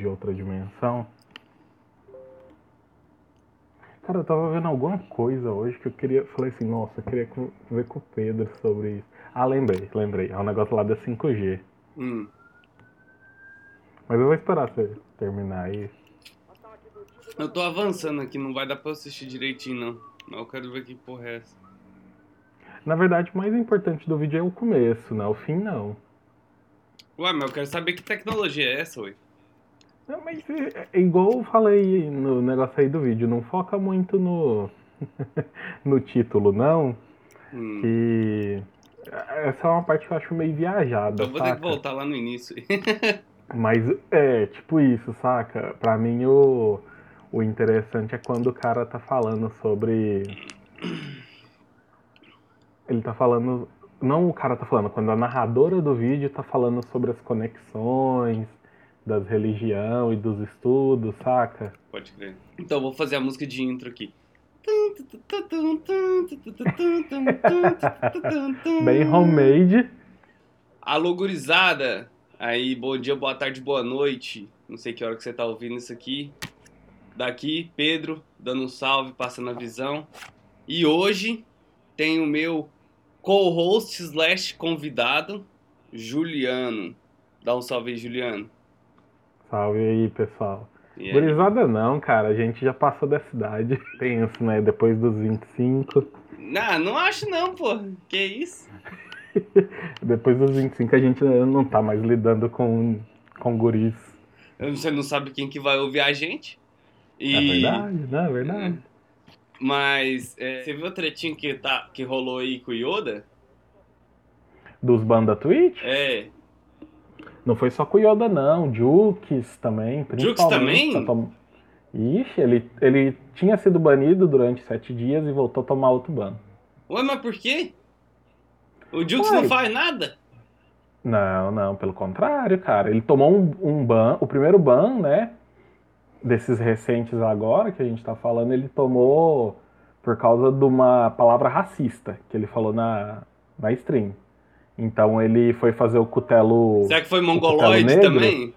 de outra dimensão. Cara, eu tava vendo alguma coisa hoje que eu queria. Falei assim, nossa, eu queria ver com o Pedro sobre isso. Ah, lembrei, lembrei. É um negócio lá da 5G. Hum. Mas eu vou esperar você terminar aí. Eu tô avançando aqui, não vai dar pra assistir direitinho, não. Mas eu quero ver que porra é essa. Na verdade, o mais importante do vídeo é o começo, né? O fim não. Ué, mas eu quero saber que tecnologia é essa, ué. Não, mas é, é igual eu falei no negócio aí do vídeo, não foca muito no, no título, não. Hum. Que essa é uma parte que eu acho meio viajada. Eu vou saca? ter que voltar lá no início. Mas é, tipo isso, saca? Pra mim o, o interessante é quando o cara tá falando sobre. Ele tá falando. Não o cara tá falando, quando a narradora do vídeo tá falando sobre as conexões das religião e dos estudos, saca? Pode crer. Então, vou fazer a música de intro aqui. Bem homemade. Alô, gurizada! Aí, bom dia, boa tarde, boa noite. Não sei que hora que você tá ouvindo isso aqui. Daqui, Pedro, dando um salve, passando a visão. E hoje tem o meu co-host slash convidado, Juliano. Dá um salve aí, Juliano. Salve aí, pessoal. E aí? Gurizada não, cara, a gente já passou dessa idade. Penso, né? Depois dos 25. Não, não acho não, pô. Que isso? Depois dos 25 a gente não tá mais lidando com, com guris. Você não sabe quem que vai ouvir a gente. E... É verdade, né? É verdade. Mas é, você viu a tretinha que, tá, que rolou aí com o Yoda? Dos banda Twitch? É. Não foi só com o Yoda, não. Jukes também. Jukes também? tá tom- Ixi, ele, ele tinha sido banido durante sete dias e voltou a tomar outro ban. Ué, mas por quê? O Jukes Ué. não faz nada? Não, não, pelo contrário, cara. Ele tomou um, um ban, o primeiro ban, né? Desses recentes agora que a gente tá falando, ele tomou por causa de uma palavra racista que ele falou na, na stream. Então ele foi fazer o cutelo. Será que foi mongoloide também?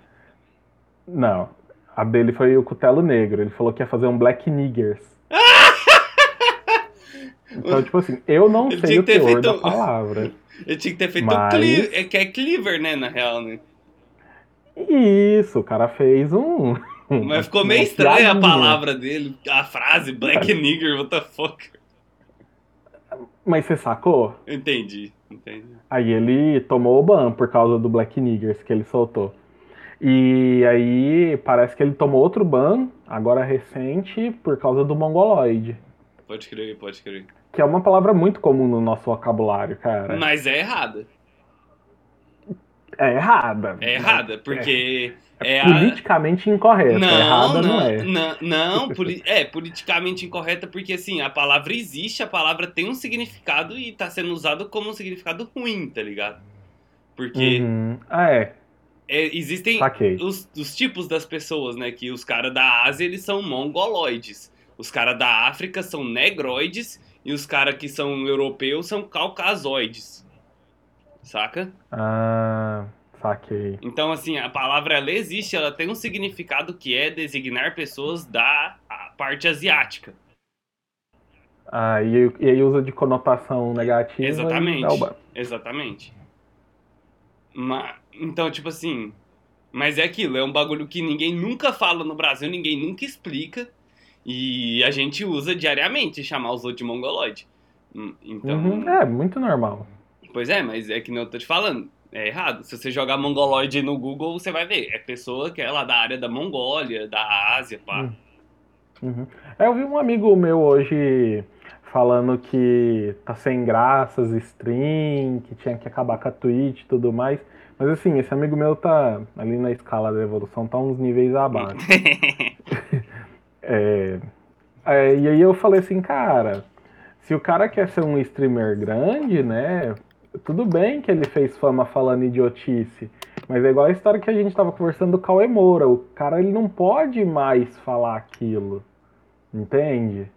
Não. A dele foi o cutelo negro. Ele falou que ia fazer um Black Niggers. Então, tipo assim, eu não Ele sei o teor feito- da palavra. Ele tinha que ter feito Mas- um cli- é que é cleaver, né, na real, né? Isso, o cara fez um. Mas ficou meio estranha a palavra dele, a frase Black Nigger, what the fuck. Mas você sacou? Entendi, entendi. Aí ele tomou o ban por causa do Black Niggers que ele soltou. E aí parece que ele tomou outro ban, agora recente, por causa do mongoloide. Pode crer, pode crer. Que é uma palavra muito comum no nosso vocabulário, cara. Mas é errada. É errada. É errada, porque É, é a... politicamente incorreta. Não, errada não, não, é. não, não, poli- é politicamente incorreta porque assim, a palavra existe, a palavra tem um significado e tá sendo usado como um significado ruim, tá ligado? Porque Uhum. Ah, é. é, existem os, os tipos das pessoas, né? Que os caras da Ásia, eles são mongoloides. Os caras da África são negroides e os caras que são europeus são caucasoides. Saca? Ah, saquei. Então, assim, a palavra ela existe, ela tem um significado que é designar pessoas da parte asiática. Ah, e, e aí usa de conotação negativa. Exatamente. Exatamente. Ma- então, tipo assim. Mas é aquilo, é um bagulho que ninguém nunca fala no Brasil, ninguém nunca explica. E a gente usa diariamente chamar os outros de mongoloide. Hum, Então. Uhum, É, muito normal. Pois é, mas é que nem eu tô te falando. É errado. Se você jogar mongoloide no Google, você vai ver. É pessoa que é lá da área da Mongólia, da Ásia, pá. Hum. Uhum. É, Eu vi um amigo meu hoje falando que tá sem graças stream, que tinha que acabar com a Twitch e tudo mais. Mas assim, esse amigo meu tá ali na escala da evolução, tá uns níveis abaixo. É, é, e aí eu falei assim, cara, se o cara quer ser um streamer grande, né? Tudo bem que ele fez fama falando idiotice, mas é igual a história que a gente tava conversando do Cauê Moura. O cara ele não pode mais falar aquilo, entende?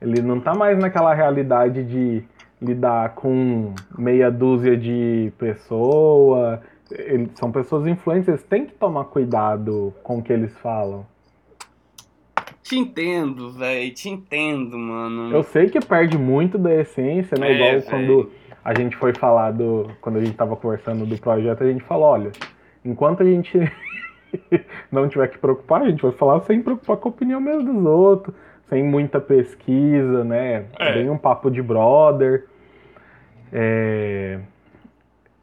Ele não tá mais naquela realidade de lidar com meia dúzia de pessoa, eles são pessoas influentes, eles têm que tomar cuidado com o que eles falam. Te entendo, velho, te entendo, mano. Eu sei que perde muito da essência, né? É, Igual véi. quando a gente foi falar do. Quando a gente tava conversando do projeto, a gente falou, olha, enquanto a gente não tiver que preocupar, a gente vai falar sem preocupar com a opinião mesmo dos outros, sem muita pesquisa, né? É. Bem um papo de brother. É,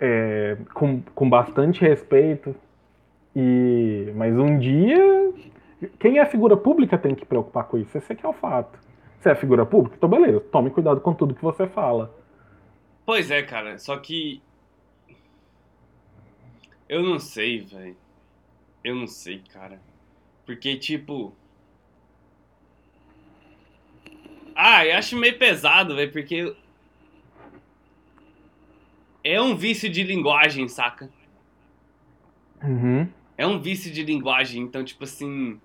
é, com, com bastante respeito. E, mas um dia, quem é figura pública tem que preocupar com isso. Esse aqui é o fato. Você é figura pública? Então beleza, tome cuidado com tudo que você fala. Pois é, cara, só que. Eu não sei, velho. Eu não sei, cara. Porque, tipo. Ah, eu acho meio pesado, velho, porque. É um vício de linguagem, saca? Uhum. É um vício de linguagem, então, tipo assim.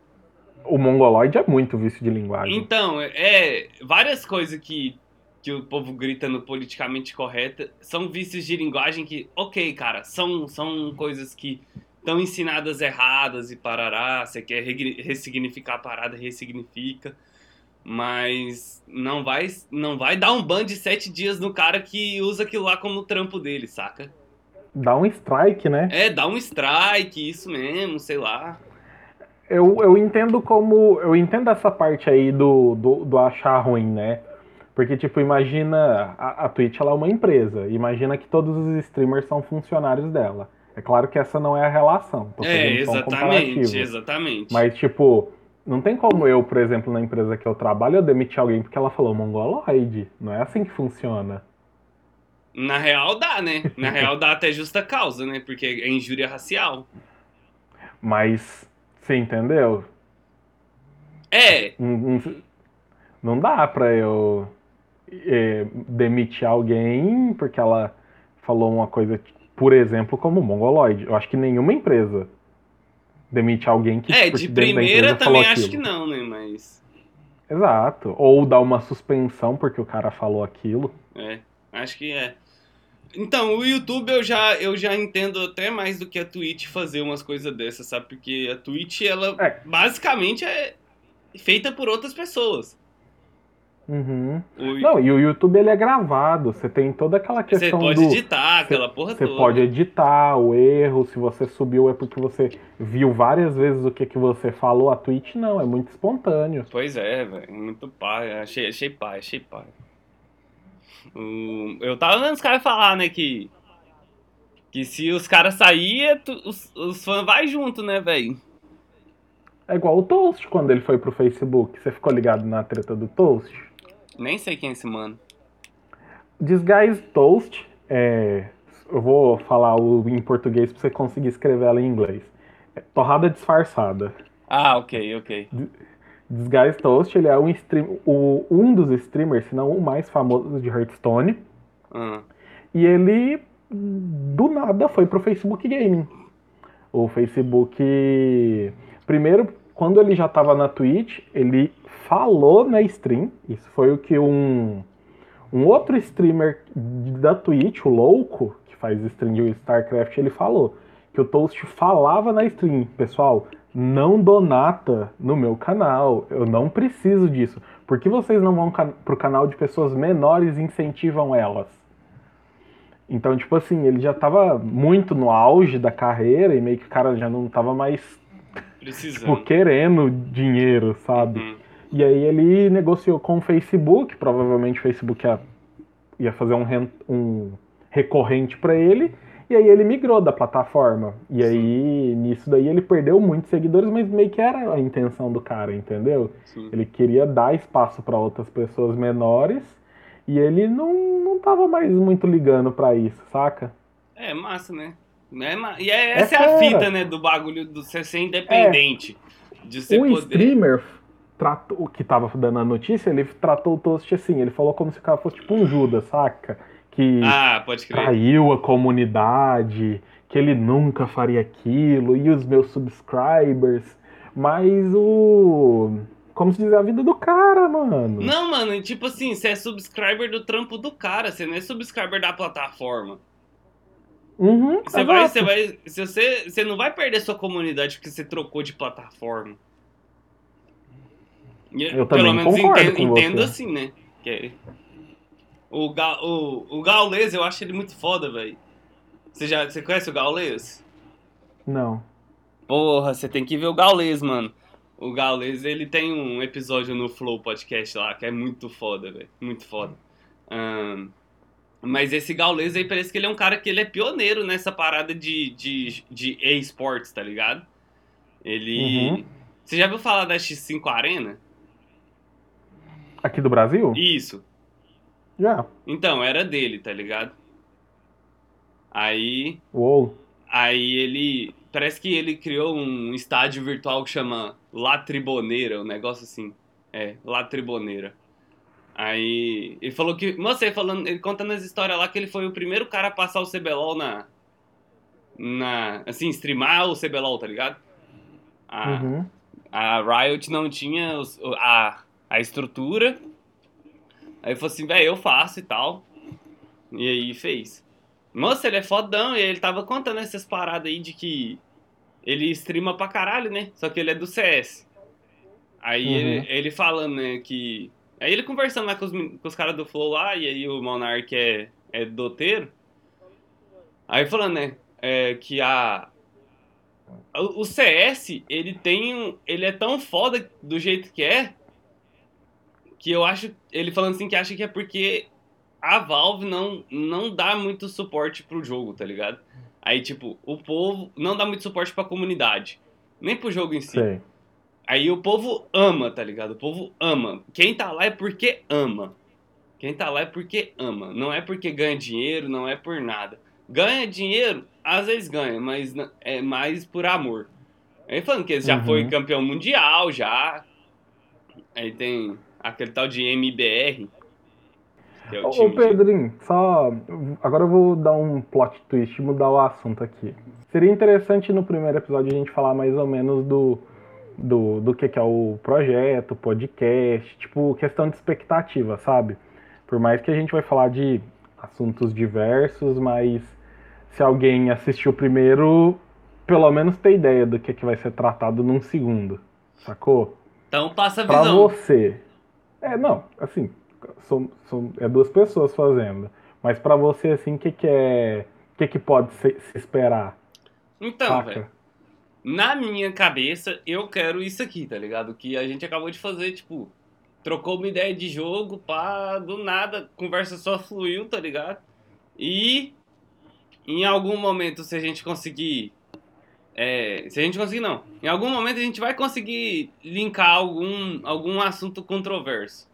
O mongoloide é muito vício de linguagem. Então, é. Várias coisas que, que o povo grita no politicamente correto são vícios de linguagem que, ok, cara, são, são coisas que estão ensinadas erradas e parará. Você quer ressignificar a parada, ressignifica. Mas não vai, não vai dar um ban de sete dias no cara que usa aquilo lá como trampo dele, saca? Dá um strike, né? É, dá um strike, isso mesmo, sei lá. Eu, eu entendo como. Eu entendo essa parte aí do, do, do achar ruim, né? Porque, tipo, imagina. A, a Twitch ela é uma empresa. Imagina que todos os streamers são funcionários dela. É claro que essa não é a relação. É, só um exatamente, exatamente. Mas, tipo, não tem como eu, por exemplo, na empresa que eu trabalho, eu demitir alguém porque ela falou mongoloide. Não é assim que funciona. Na real dá, né? Na real dá até justa causa, né? Porque é injúria racial. Mas, você entendeu? É, não- não dá pra eu é, demitir alguém porque ela falou uma coisa, por exemplo, como mongoloide. Eu acho que nenhuma empresa demite alguém que é, de primeira também acho aquilo. que não, né? Mas. Exato. Ou dá uma suspensão porque o cara falou aquilo. É, acho que é. Então, o YouTube eu já, eu já entendo até mais do que a Twitch fazer umas coisas dessas, sabe? Porque a Twitch, ela É. basicamente é feita por outras pessoas. Uhum. O- Não, e o YouTube ele é gravado. Você tem toda aquela você questão pode do. editar aquela porra Você pode editar o erro, se você subiu é porque você viu várias vezes o que, que você falou. A Twitch não, é muito espontâneo. Pois é, velho. Muito pai. Achei, achei pai, achei pai. O- eu tava vendo os caras falar, né, que. Que se os caras saírem, os, os fãs vai junto, né, velho? É igual o Toast quando ele foi pro Facebook. Você ficou ligado na treta do Toast? Nem sei quem é esse mano. Disguise Toast, é, eu vou falar o, em português pra você conseguir escrever ela em inglês. É torrada disfarçada. Ah, ok, ok. Disguise Toast, ele é um, stream, o, um dos streamers, se não o mais famoso de Hearthstone. Ah, E ele, do nada, foi pro Facebook Gaming. O Facebook. Primeiro, quando ele já tava na Twitch, ele falou na stream. Isso foi o que um, um outro streamer da Twitch, o Louco, que faz stream de StarCraft, ele falou. Que o Toast falava na stream. Pessoal, não donata no meu canal. Eu não preciso disso. Por que vocês não vão pro canal de pessoas menores e incentivam elas? Então, tipo assim, ele já tava muito no auge da carreira e meio que o cara já não tava mais, tipo, querendo dinheiro, sabe? Hum. E aí ele negociou com o Facebook, provavelmente o Facebook ia, ia fazer um, ren- um recorrente pra ele, e aí ele migrou da plataforma. E aí, nisso daí, ele perdeu muitos seguidores, mas meio que era a intenção do cara, entendeu? Sim. Ele queria dar espaço para outras pessoas menores, e ele não, não tava mais muito ligando pra isso, saca? É massa, né? É E é, essa é, É a fita, né, do bagulho do você ser independente. De você o poder. streamer tratou, que tava dando a notícia, ele tratou o Toast assim, ele falou como se o cara fosse tipo um Judas, saca? Que Ah, traiu a comunidade, que ele nunca faria aquilo, e os meus subscribers, mas o. Como se diz, a vida do cara, mano. Não, mano, tipo assim, você é subscriber do trampo do cara, você não é subscriber da plataforma. Uhum, Você vai, você vai, se você, você não vai perder sua comunidade porque você trocou de plataforma. E, Eu também concordo entendo, com entendo você. assim, né? Que é- o, Ga, o, o Gaules, eu acho ele muito foda, velho. Você já você conhece o Gaules? Não. Porra, você tem que ver o Gaules, mano. O Gaules, ele tem um episódio no Flow Podcast lá que é muito foda, velho. Muito foda. Ahn, mas esse Gaules aí parece que ele é um cara que ele é pioneiro nessa parada de, de, de e-sports, tá ligado? Ele. Uhum. Você já viu falar da X5 Arena? Aqui do Brasil? Isso. Já. Então, era dele, tá ligado? Aí. Uou. Aí ele. Parece que ele criou um estádio virtual que chama La Triboneira, um negócio assim. É, La Triboneira. Aí. Ele falou que. Moça, ele, falando, ele contando as histórias lá que ele foi o primeiro cara a passar o CBLOL na. Na. Assim, streamar o CBLOL, tá ligado? A, Uhum. a Riot não tinha os- a, a estrutura. Aí falou assim, velho, eu faço e tal. E aí fez. Nossa, ele é fodão. E ele tava contando essas paradas aí de que ele streama pra caralho, né? Só que ele é do CS. Aí Uhum. ele, ele falando, né, que. Aí ele conversando lá com os, com os caras do Flow lá, e aí o Monark é, é doteiro. Aí falando, né, é, que a. O o CS, ele tem um. Ele é tão foda do jeito que é. Que eu acho. Ele falando assim que acha que é porque a Valve não, não dá muito suporte pro jogo, tá ligado? Aí, tipo, o povo não dá muito suporte pra comunidade. Nem pro jogo em si. Sei. Aí o povo ama, tá ligado? O povo ama. Quem tá lá é porque ama. Quem tá lá é porque ama. Não é porque ganha dinheiro, não é por nada. Ganha dinheiro, às vezes ganha, mas é mais por amor. Aí falando que ele já Uhum. foi campeão mundial, já. Aí tem aquele tal de MBR. Que é o Ô, time ô de- Pedrinho, só. Agora eu vou dar um plot twist mudar o assunto aqui. Seria interessante no primeiro episódio a gente falar mais ou menos do, do, do que, que é o projeto, podcast, tipo, questão de expectativa, sabe? Por mais que a gente vai falar de assuntos diversos, mas se alguém assistiu o primeiro, pelo menos ter ideia do que, que vai ser tratado num segundo, sacou? Então passa a Pra visão. você. É, não, assim, são, são- é duas pessoas fazendo. Mas pra você, assim, o que, que é. O que, que pode se, se esperar? Então, velho. Na minha cabeça, eu quero isso aqui, tá ligado? Que a gente acabou de fazer, tipo, trocou uma ideia de jogo, pá, do nada, conversa só fluiu, tá ligado? E em algum momento, se a gente conseguir. É, se a gente conseguir, não. Em algum momento a gente vai conseguir linkar algum, algum assunto controverso.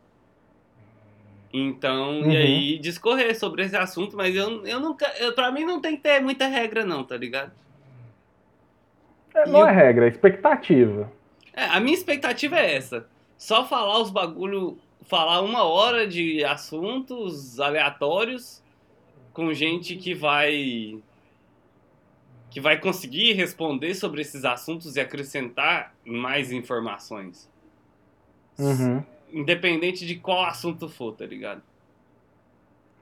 Então, Uhum. e aí discorrer sobre esse assunto, mas eu, eu nunca. Eu, pra mim não tem que ter muita regra, não, tá ligado? É, não eu- é regra, é expectativa. É, a minha expectativa é essa. Só falar os bagulho, falar uma hora de assuntos aleatórios com gente que vai que vai conseguir responder sobre esses assuntos e acrescentar mais informações. Uhum, Independente de qual assunto for, tá ligado?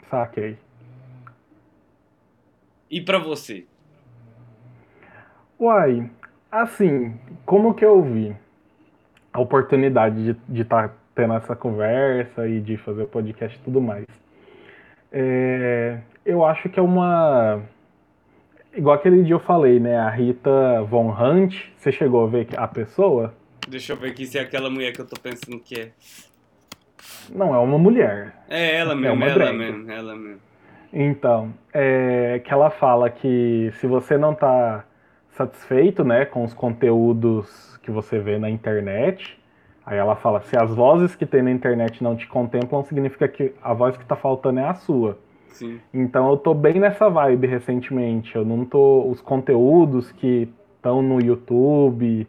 saquei. E pra você? Uai, assim, como que eu vi a oportunidade de estar tendo essa conversa e de fazer o podcast e tudo mais? É, eu acho que é uma. Igual aquele dia eu falei, né? A Rita Von Hunt, você chegou a ver a pessoa? Deixa eu ver aqui se é aquela mulher que eu tô pensando que é. Não, é uma mulher. É ela É mesmo, uma ela drag. mesmo, ela mesmo. Então, é que ela fala que se você não tá satisfeito, né, com os conteúdos que você vê na internet, aí ela fala, se as vozes que tem na internet não te contemplam, significa que a voz que tá faltando é a sua. Então eu tô bem nessa vibe recentemente. Eu não tô. Os conteúdos que estão no YouTube,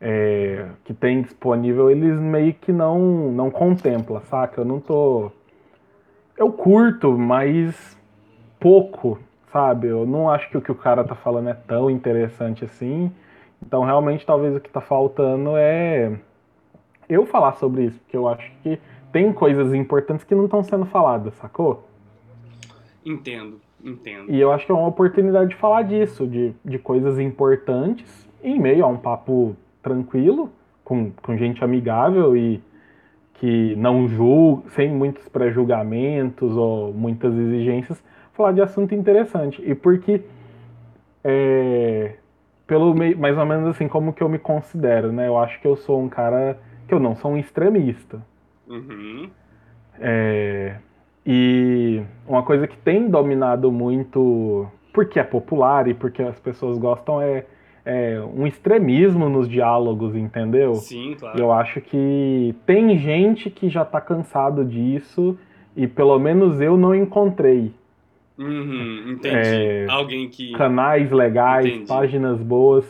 é, que tem disponível, eles meio que não, não contempla, saca? Eu não tô. Eu curto, mas pouco, sabe? Eu não acho que o que o cara tá falando é tão interessante assim. Então realmente talvez o que tá faltando é eu falar sobre isso, porque eu acho que tem coisas importantes que não estão sendo faladas, sacou? Entendo. Entendo. E eu acho que é uma oportunidade de falar disso, de, de coisas importantes, em meio a um papo tranquilo, com, com gente amigável e que não julga, sem muitos pré-julgamentos ou muitas exigências, falar de assunto interessante. E porque, é, pelo mais ou menos assim, como que eu me considero, né? Eu acho que eu sou um cara que eu não sou um extremista. Uhum. É, e uma coisa que tem dominado muito, porque é popular e porque as pessoas gostam, é é, um extremismo nos diálogos, entendeu? Sim, claro. Eu acho que tem gente que já tá cansado disso e pelo menos eu não encontrei. Uhum, entendi. É, Alguém que. Canais legais, entendi. páginas boas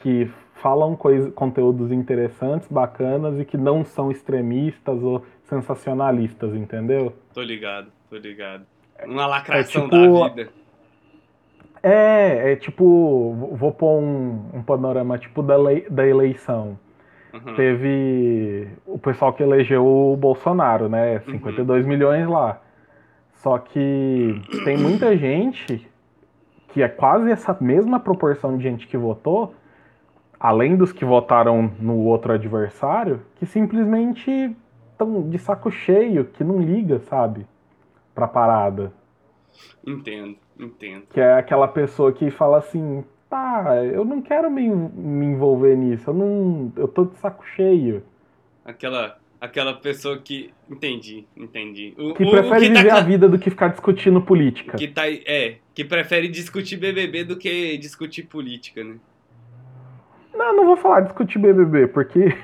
que falam coisa, conteúdos interessantes, bacanas e que não são extremistas ou sensacionalistas, entendeu? Tô ligado, tô ligado. Uma lacração é, tipo, da vida. É, é tipo, vou pôr um, um panorama tipo da, lei, da eleição. Uhum. Teve o pessoal que elegeu o Bolsonaro, né? 52 uhum. milhões lá. Só que tem muita gente que é quase essa mesma proporção de gente que votou, além dos que votaram no outro adversário, que simplesmente estão de saco cheio, que não liga, sabe? Pra parada. Entendo. Entendo. Que é aquela pessoa que fala assim, tá, eu não quero me, me envolver nisso, eu não. Eu tô de saco cheio. Aquela. Aquela pessoa que. Entendi, entendi. O, que o, prefere o que tá viver tá... a vida do que ficar discutindo política. Que tá, é, que prefere discutir BBB do que discutir política, né? Não, não vou falar discutir BBB, porque.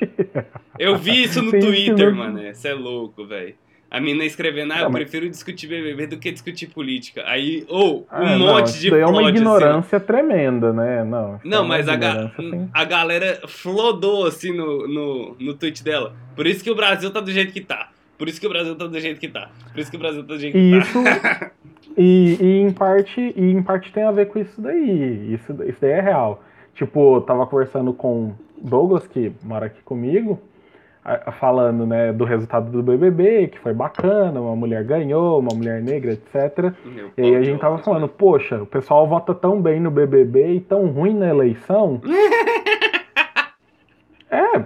Eu vi isso no Twitter, mano. Você é louco, velho. A mina escrevendo, ah, eu mas... prefiro discutir BBB do que discutir política. Aí, ou, oh, um ah, monte não, de é uma assim. ignorância assim. tremenda, né? Não, não é mas a, ga assim. a galera flodou assim no, no, no tweet dela. Por isso que o Brasil tá do jeito que tá. Por isso que o Brasil tá do jeito que tá. Por isso que o Brasil tá do jeito que isso, tá. e, e, em parte, e em parte tem a ver com isso daí. Isso, isso daí é real. Tipo, tava conversando com Douglas, que mora aqui comigo falando né, do resultado do BBB, que foi bacana, uma mulher ganhou, uma mulher negra, etc. Meu e aí a gente tava falando, poxa, o pessoal vota tão bem no BBB e tão ruim na eleição. é,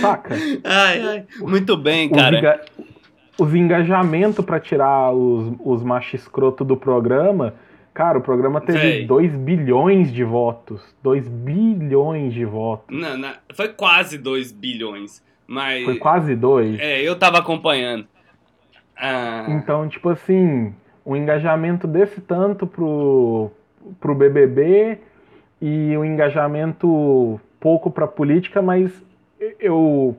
saca? Ai, ai. Muito bem, cara. Enga os engajamentos para tirar os, os machos escroto do programa. Cara, o programa teve 2 bilhões de votos. 2 bilhões de votos. Não, não, foi quase 2 bilhões. Mas. Foi quase dois. É, eu tava acompanhando. Ah... Então, tipo assim, um engajamento desse tanto pro, pro BBB e um engajamento pouco pra política, mas eu,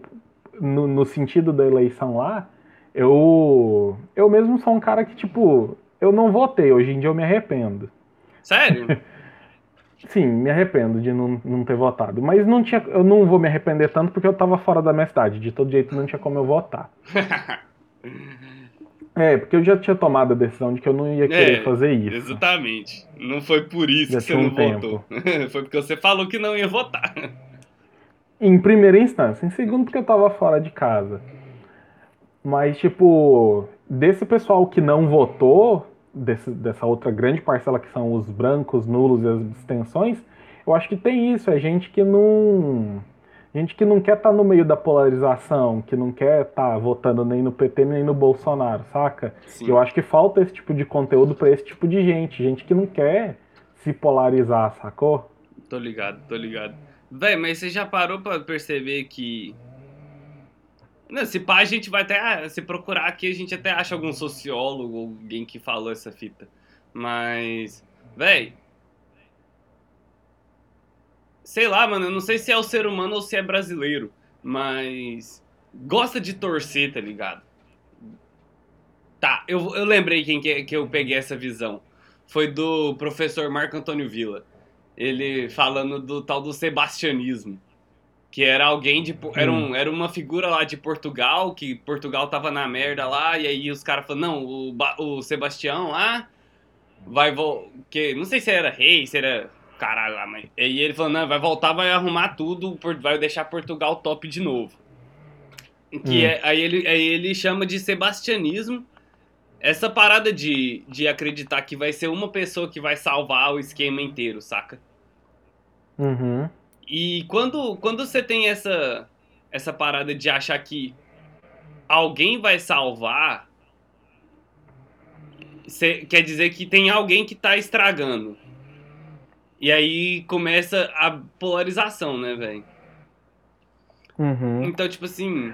no, no sentido da eleição lá, eu, eu mesmo sou um cara que, tipo, eu não votei, hoje em dia eu me arrependo. Sério? Sim, me arrependo de não, não ter votado. Mas não tinha, eu não vou me arrepender tanto porque eu tava fora da minha cidade. De todo jeito não tinha como eu votar. é, porque eu já tinha tomado a decisão de que eu não ia querer é, fazer isso. Exatamente. Não foi por isso já que você não um votou. foi porque você falou que não ia votar. Em primeira instância. Em segundo, porque eu tava fora de casa. Mas, tipo, desse pessoal que não votou, desse, dessa outra grande parcela que são os brancos, nulos e as abstenções, eu acho que tem isso, é gente que não. Gente que não quer estar tá no meio da polarização, que não quer estar tá votando nem no PT nem no Bolsonaro, saca? Sim. Eu acho que falta esse tipo de conteúdo para esse tipo de gente, gente que não quer se polarizar, sacou? Tô ligado, tô ligado. Véi, mas você já parou para perceber que não, se pá, a gente vai até. Ah, se procurar aqui, a gente até acha algum sociólogo, alguém que falou essa fita. Mas. Véi. Sei lá, mano, eu não sei se é o ser humano ou se é brasileiro. Mas. Gosta de torcer, tá ligado? Tá, eu, eu lembrei quem que, que eu peguei essa visão. Foi do professor Marco Antônio Villa. Ele falando do tal do sebastianismo que era alguém de era, um, era uma figura lá de Portugal, que Portugal tava na merda lá, e aí os caras falaram, não, o, o Sebastião lá vai que não sei se era rei, se era caralho lá, mas e ele falou, não, vai voltar, vai arrumar tudo, vai deixar Portugal top de novo. Que hum. é, aí ele aí ele chama de sebastianismo. essa parada de, de acreditar que vai ser uma pessoa que vai salvar o esquema inteiro, saca? Uhum. E quando, quando você tem essa, essa parada de achar que alguém vai salvar, cê, quer dizer que tem alguém que tá estragando. E aí começa a polarização, né, velho? Uhum. Então, tipo assim,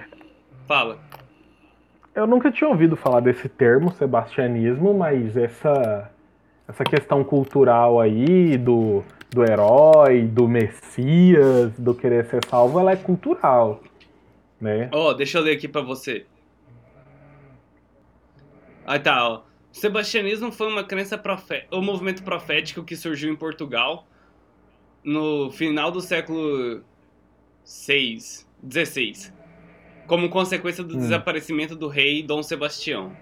fala. Eu nunca tinha ouvido falar desse termo, sebastianismo, mas essa, essa questão cultural aí do, do herói, do messias, do querer ser salvo, ela é cultural, né? Ó, oh, deixa eu ler aqui pra você. Aí tá, ó. O sebastianismo foi uma crença profética, o movimento profético que surgiu em Portugal no final do século 6, 16 como consequência do hum. desaparecimento do rei Dom Sebastião.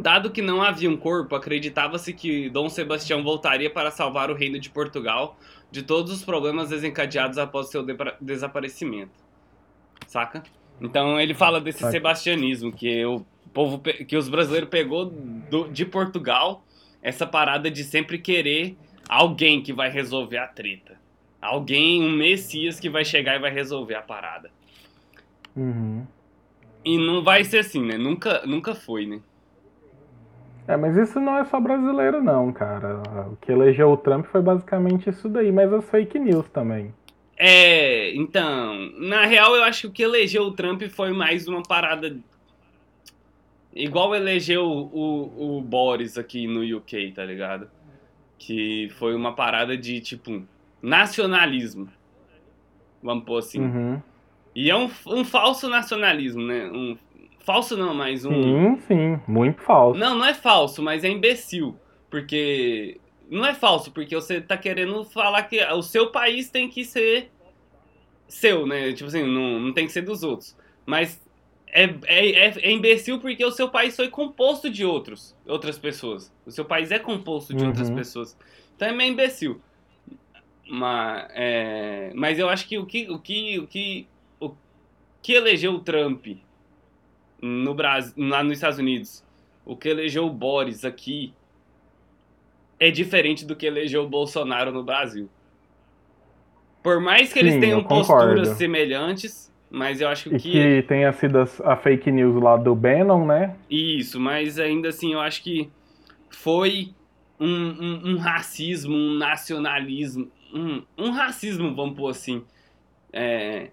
Dado que não havia um corpo, acreditava-se que Dom Sebastião voltaria para salvar o reino de Portugal de todos os problemas desencadeados após seu de desaparecimento. Saca? Então ele fala desse Saca. sebastianismo que o povo que os brasileiros pegou do, de Portugal, essa parada de sempre querer alguém que vai resolver a treta. Alguém, um messias que vai chegar e vai resolver a parada. Uhum. E não vai ser assim, né? Nunca, nunca foi, né? É, mas isso não é só brasileiro, não, cara. O que elegeu o Trump foi basicamente isso daí, mas as fake news também. É, então, na real eu acho que o que elegeu o Trump foi mais uma parada. Igual elegeu o, o Boris aqui no UK, tá ligado? Que foi uma parada de, tipo, nacionalismo. Vamos pôr assim. Uhum. E é um, um falso nacionalismo, né? Um, falso não, mas um. Sim, sim, muito falso. Não, não é falso, mas é imbecil. Porque. Não é falso, porque você tá querendo falar que o seu país tem que ser seu, né? Tipo assim, não, não tem que ser dos outros. Mas é, é, é, é, imbecil porque o seu país foi composto de outros, outras pessoas. O seu país é composto de uhum. outras pessoas. Então é meio imbecil. Mas, é, mas eu acho que o que, o que, o que que elegeu o Trump no Brasil, lá nos Estados Unidos, o que elegeu o Boris aqui é diferente do que elegeu o Bolsonaro no Brasil. Por mais que Sim, eles tenham posturas semelhantes, mas eu acho que. E que tenha sido a fake news lá do Bannon, né? Isso, mas ainda assim eu acho que foi um, um, um racismo, um nacionalismo, um, um racismo, vamos pôr assim. É,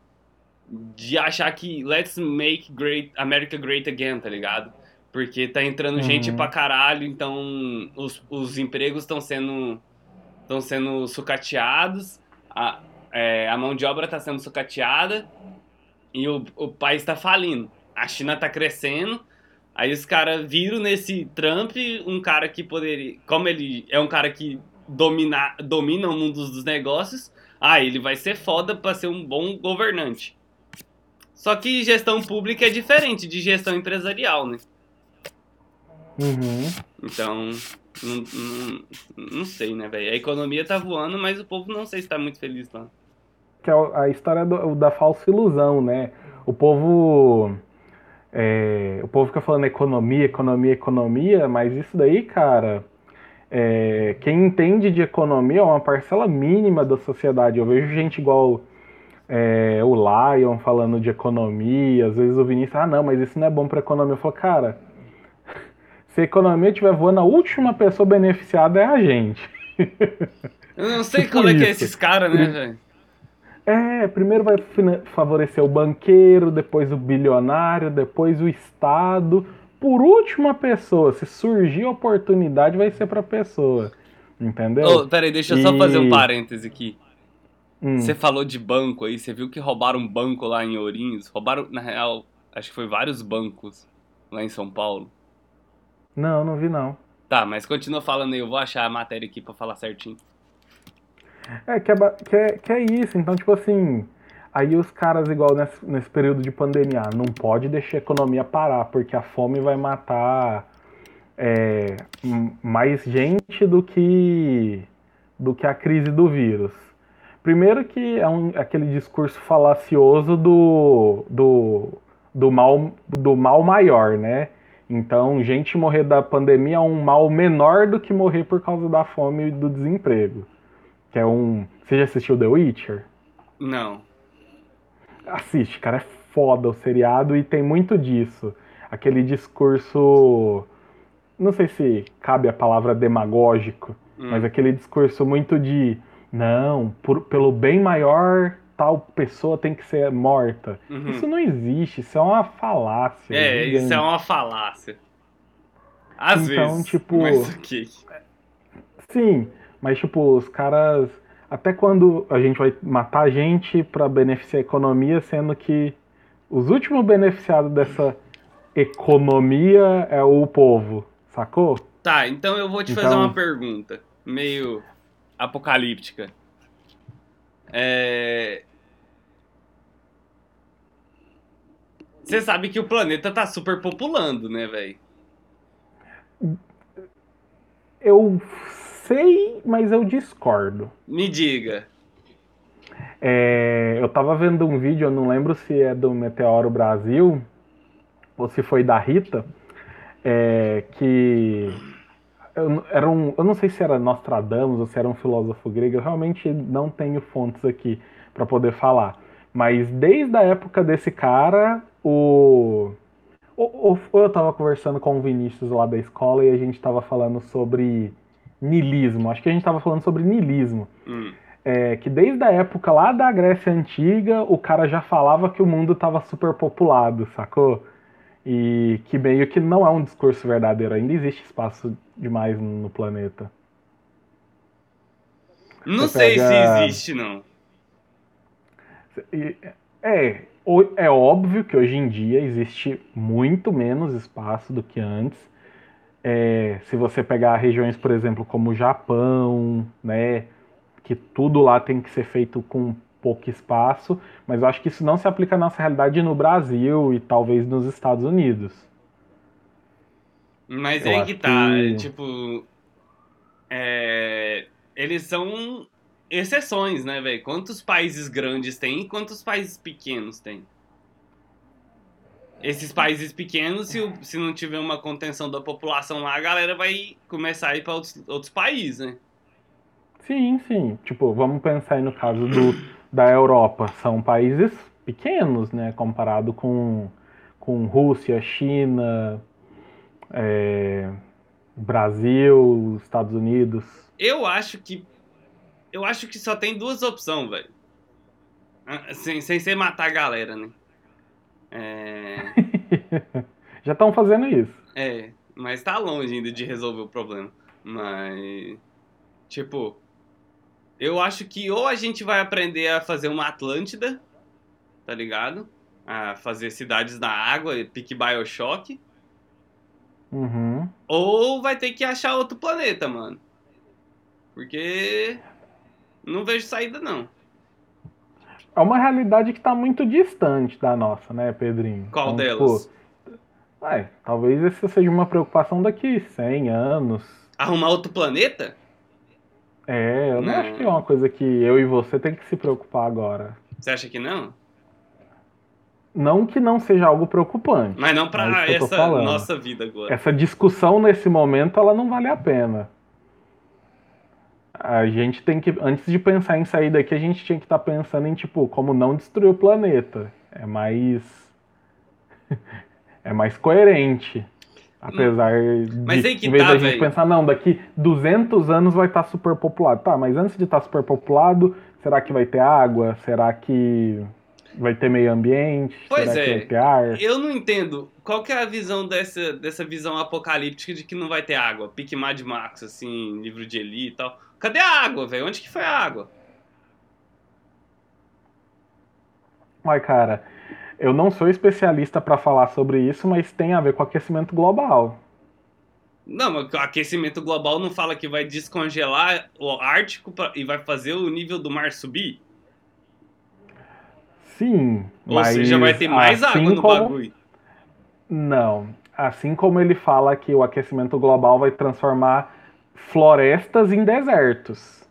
de achar que let's make great America great again, tá ligado? Porque tá entrando uhum. gente pra caralho, então os, os empregos estão sendo estão sendo sucateados, a, é, a mão de obra tá sendo sucateada e o, o país tá falindo. A China tá crescendo, aí os caras viram nesse Trump um cara que poderia, como ele é um cara que domina, domina o mundo dos negócios, ah, ele vai ser foda pra ser um bom governante. Só que gestão pública é diferente de gestão empresarial, né? Uhum. Então, não, não, não sei, né, velho? A economia tá voando, mas o povo não sei se tá muito feliz lá. Que é a história do, da falsa ilusão, né? O povo. É, o povo fica falando economia, economia, economia, mas isso daí, cara. É, quem entende de economia é uma parcela mínima da sociedade. Eu vejo gente igual é, o Lion falando de economia, às vezes o Vinícius, ah não, mas isso não é bom para economia. Eu falo, cara, se a economia estiver voando, a última pessoa beneficiada é a gente. Eu não sei tipo qual é que é esses caras, né, velho? É, primeiro vai favorecer o banqueiro, depois o bilionário, depois o Estado. Por último, a pessoa. Se surgir oportunidade, vai ser pra pessoa. Entendeu? Oh, peraí, deixa eu e... só fazer um parêntese aqui. Hum. Você falou de banco aí, você viu que roubaram um banco lá em Ourinhos? Roubaram, na real, acho que foi vários bancos lá em São Paulo. Não, não vi não. Tá, mas continua falando aí, eu vou achar a matéria aqui pra falar certinho. É, que é, que é, que é isso, então, tipo assim, aí os caras, igual nesse, nesse período de pandemia, ah, não pode deixar a economia parar, porque a fome vai matar é, mais gente do que, do que a crise do vírus. Primeiro que é um, aquele discurso falacioso do, do, do, mal, do mal maior, né? Então, gente morrer da pandemia é um mal menor do que morrer por causa da fome e do desemprego. Que é um. Você já assistiu The Witcher? Não. Assiste, cara, é foda o seriado e tem muito disso. Aquele discurso. Não sei se cabe a palavra demagógico, Hum. mas aquele discurso muito de. Não, por- pelo bem maior, tal pessoa tem que ser morta. Uhum. Isso não existe, isso é uma falácia. É, gigante. isso é uma falácia. Às Então, vezes. tipo- Mas ok. Sim, mas tipo, os caras. Até quando a gente vai matar gente pra beneficiar a economia, sendo que os últimos beneficiados dessa economia é o povo, sacou? Tá, então eu vou te fazer Então- uma pergunta, meio apocalíptica. É. Você sabe que o planeta tá super populando, né, velho? Eu sei, mas eu discordo. Me diga. É, eu tava vendo um vídeo, eu não lembro se é do Meteoro Brasil ou se foi da Rita, é, que eu, era um, eu não sei se era Nostradamus ou se era um filósofo grego, eu realmente não tenho fontes aqui para poder falar. Mas desde a época desse cara, o, o, o- eu tava conversando com o Vinícius lá da escola e a gente tava falando sobre niilismo. Acho que a gente tava falando sobre niilismo Hum. é, que desde a época lá da Grécia Antiga, o cara já falava que o mundo estava superpopulado, sacou? E que meio que não é um discurso verdadeiro, ainda existe espaço demais no planeta. Não Você sei pega- se existe, não. É, é óbvio que hoje em dia existe muito menos espaço do que antes. É, se você pegar regiões, por exemplo, como o Japão, né, que tudo lá tem que ser feito com pouco espaço, mas eu acho que isso não se aplica à nossa realidade no Brasil e talvez nos Estados Unidos. Mas Eu é que tá, que- é, tipo. é, eles são exceções, né, velho? Quantos países grandes tem e quantos países pequenos tem? Esses países pequenos, se, se não tiver uma contenção da população lá, a galera vai começar a ir pra outros, outros países, né? Sim, sim. Tipo, vamos pensar aí no caso do, da Europa. São países pequenos, né? Comparado com, com Rússia, China, é, Brasil, Estados Unidos. Eu acho que. Eu acho que só tem duas opções, velho. Ah, Sem, sem ser matar a galera, né? É. Já estão fazendo isso. É, mas tá longe ainda de resolver o problema. Mas. Tipo. Eu acho que ou a gente vai aprender a fazer uma Atlântida, tá ligado? A fazer cidades na água, pique Bioshock. Uhum. Ou vai ter que achar outro planeta, mano. Porque. Não vejo saída, não. É uma realidade que está muito distante da nossa, né, Pedrinho? Qual Então, delas? tipo, Ué, talvez essa seja uma preocupação daqui 100 anos. Arrumar outro planeta? É, eu não, Não. acho que é uma coisa que eu e você tem que se preocupar agora. Você acha que não? Não que não seja algo preocupante. Mas não pra É essa nossa vida agora. Essa discussão nesse momento, ela não vale a pena. A gente tem que, antes de pensar em sair daqui, a gente tinha que estar pensando em, tipo, como não destruir o planeta. É mais. É mais coerente. Apesar de, Mas que em vez tá, da gente velho. pensar, não, daqui 200 anos vai estar superpopulado. Tá, mas antes de estar superpopulado, será que vai ter água? Será que vai ter meio ambiente? Pois será é. que vai ter ar? Eu não entendo. Qual que é a visão dessa, dessa visão apocalíptica de que não vai ter água? Pique Mad Max, assim, livro de Eli e tal. Cadê a água, velho? Onde que foi a água? Ai, cara, eu não sou especialista para falar sobre isso, mas tem a ver com aquecimento global. Não, mas o aquecimento global não fala que vai descongelar o Ártico pra- e vai fazer o nível do mar subir? Sim, Ou mas seja, vai ter mais assim água no como- bagulho. Não, assim como ele fala que o aquecimento global vai transformar florestas em desertos.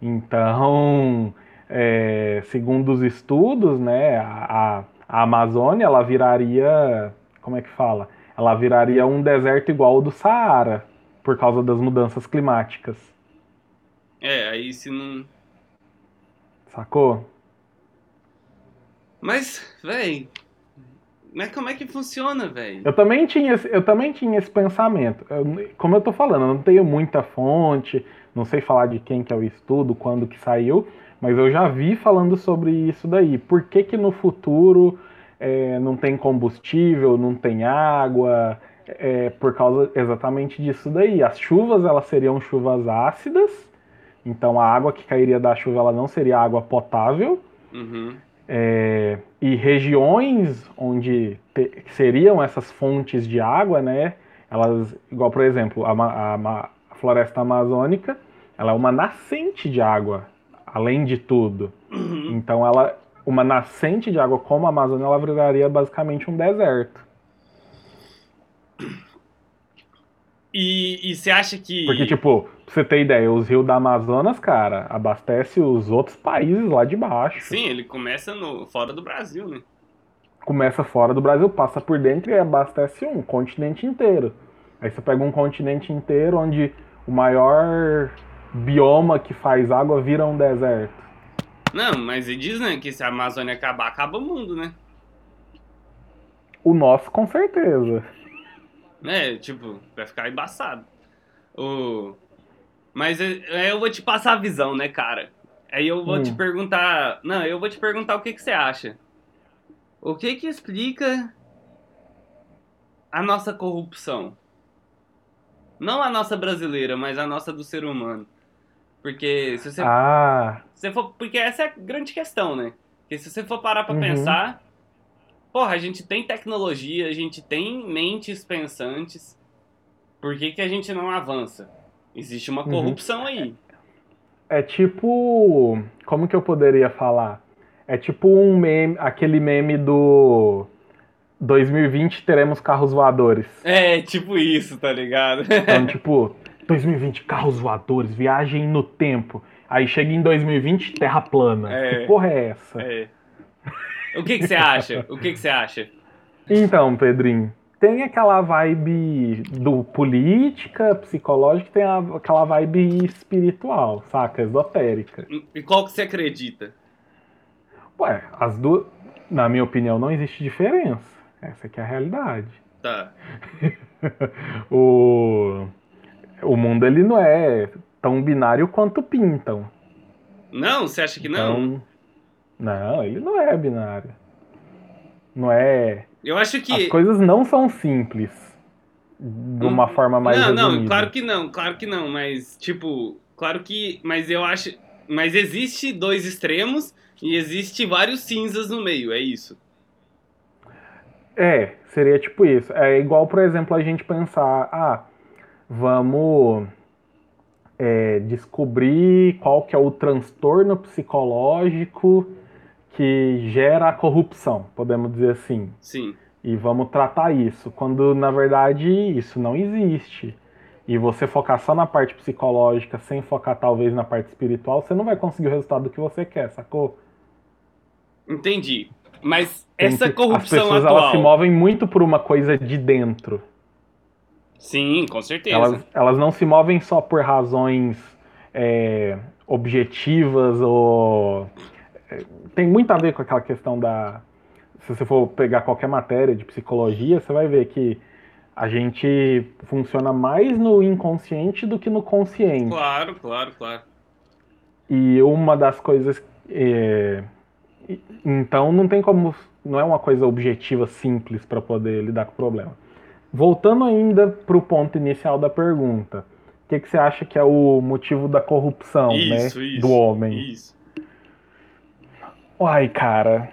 Então, é, segundo os estudos, né, a, a- a Amazônia ela viraria, como é que fala? ela viraria um deserto igual ao do Saara, por causa das mudanças climáticas. É, aí se não. Sacou? Mas, véi. Mas como é que funciona, velho? Eu também tinha, esse- eu também tinha esse pensamento. Eu- como eu tô falando, eu não tenho muita fonte, não sei falar de quem que é o estudo, quando que saiu, mas eu já vi falando sobre isso daí. Por que que no futuro é, não tem combustível, não tem água? É, por causa exatamente disso daí. As chuvas, elas seriam chuvas ácidas, então a água que cairia da chuva, ela não seria água potável. Uhum. É, e regiões onde te- seriam essas fontes de água, né? Elas, igual por exemplo, a, a a floresta amazônica, ela é uma nascente de água, além de tudo. Então, ela, uma nascente de água como a Amazônia, ela viraria basicamente um deserto. E, e você acha que. Porque, tipo, pra você ter ideia, os rios da Amazonas, cara, abastece os outros países lá de baixo. Sim, ele começa no, fora do Brasil, né? começa fora do Brasil, passa por dentro e abastece um continente inteiro. Aí você pega um continente inteiro onde o maior bioma que faz água vira um deserto. Não, mas ele diz, né, que se a Amazônia acabar, acaba o mundo, né? O nosso, com certeza. É, tipo, vai ficar embaçado. O... Mas eu, eu vou te passar a visão, né, cara? Aí eu vou Hum. te perguntar. Não, eu vou te perguntar o que, que você acha. O que que explica a nossa corrupção? Não a nossa brasileira, mas a nossa do ser humano. Porque se você Ah, se você for, porque essa é a grande questão, né? Porque se você for parar pra Uhum. pensar, porra, a gente tem tecnologia, a gente tem mentes pensantes, por que, que a gente não avança? Existe uma Uhum. corrupção aí. é tipo. Como que eu poderia falar? É tipo um meme, aquele meme do 2020 teremos carros voadores. É, tipo isso, tá ligado? Então, tipo, 2020, carros voadores, viagem no tempo. Aí chega em 2020, terra plana. É. Que porra é essa? É. O que você acha? O que você acha? Então, Pedrinho, tem aquela vibe do política, psicológica, e tem aquela vibe espiritual, saca? Esotérica. E qual que você acredita? Ué, as duas, na minha opinião, não existe diferença. Essa aqui é a realidade. Tá. O, o mundo, ele não é tão binário quanto pintam. Não, você acha que não? Então, não, ele não é binário. Não é. Eu acho As que. coisas não são simples. De uma forma mais Não, não, resumida. claro que não, claro que não, mas tipo, claro que, mas eu acho, mas existe dois extremos e existe vários cinzas no meio, é isso. É, seria tipo isso. É igual, por exemplo, a gente pensar, ah, vamos é, descobrir qual que é o transtorno psicológico que gera a corrupção, podemos dizer assim. Sim. E vamos tratar isso, quando na verdade isso não existe. E você focar só na parte psicológica, sem focar talvez na parte espiritual, você não vai conseguir o resultado que você quer, sacou? Entendi. Mas essa que- corrupção As pessoas atual. elas se movem muito por uma coisa de dentro. Sim, com certeza. Elas, elas não se movem só por razões é, objetivas ou. é, Tem muito a ver com aquela questão da. Se você for pegar qualquer matéria de psicologia, você vai ver que a gente funciona mais no inconsciente do que no consciente. Claro, claro, claro. E uma das coisas. é, então não tem como. Não é uma coisa objetiva simples para poder lidar com o problema. Voltando ainda para o ponto inicial da pergunta. O que, que você acha que é o motivo da corrupção isso, né, isso. do homem? Isso. Uai, cara.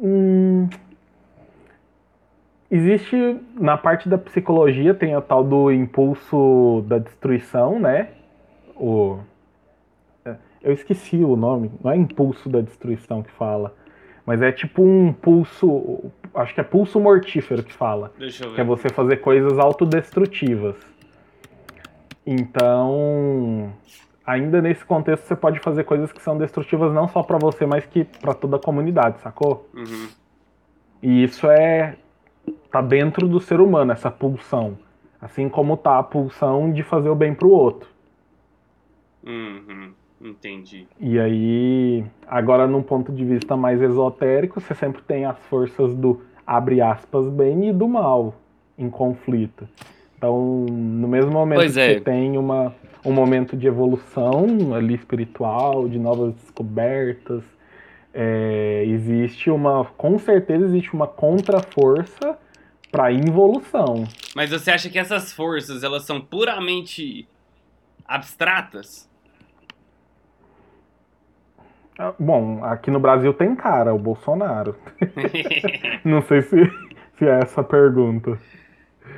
Hum, existe na parte da psicologia tem a tal do impulso da destruição, né? O é, eu esqueci o nome, não é impulso da destruição que fala, mas é tipo um pulso, acho que é pulso mortífero que fala Deixa eu que é ver. você fazer coisas autodestrutivas. Então, ainda nesse contexto, você pode fazer coisas que são destrutivas não só pra você, mas que pra toda a comunidade, sacou? Uhum. E isso é tá dentro do ser humano essa pulsão, assim como tá a pulsão de fazer o bem pro outro. Uhum, entendi. E aí, agora num ponto de vista mais esotérico, você sempre tem as forças do abre aspas bem e do mal em conflito. Então, no mesmo momento Pois que é. você tem uma, um momento de evolução ali espiritual, de novas descobertas, é, existe uma, com certeza existe uma contra-força para involução. Mas você acha que essas forças, elas são puramente abstratas? Ah, Bom, aqui no Brasil tem cara, o Bolsonaro. Não sei se, se é essa a pergunta.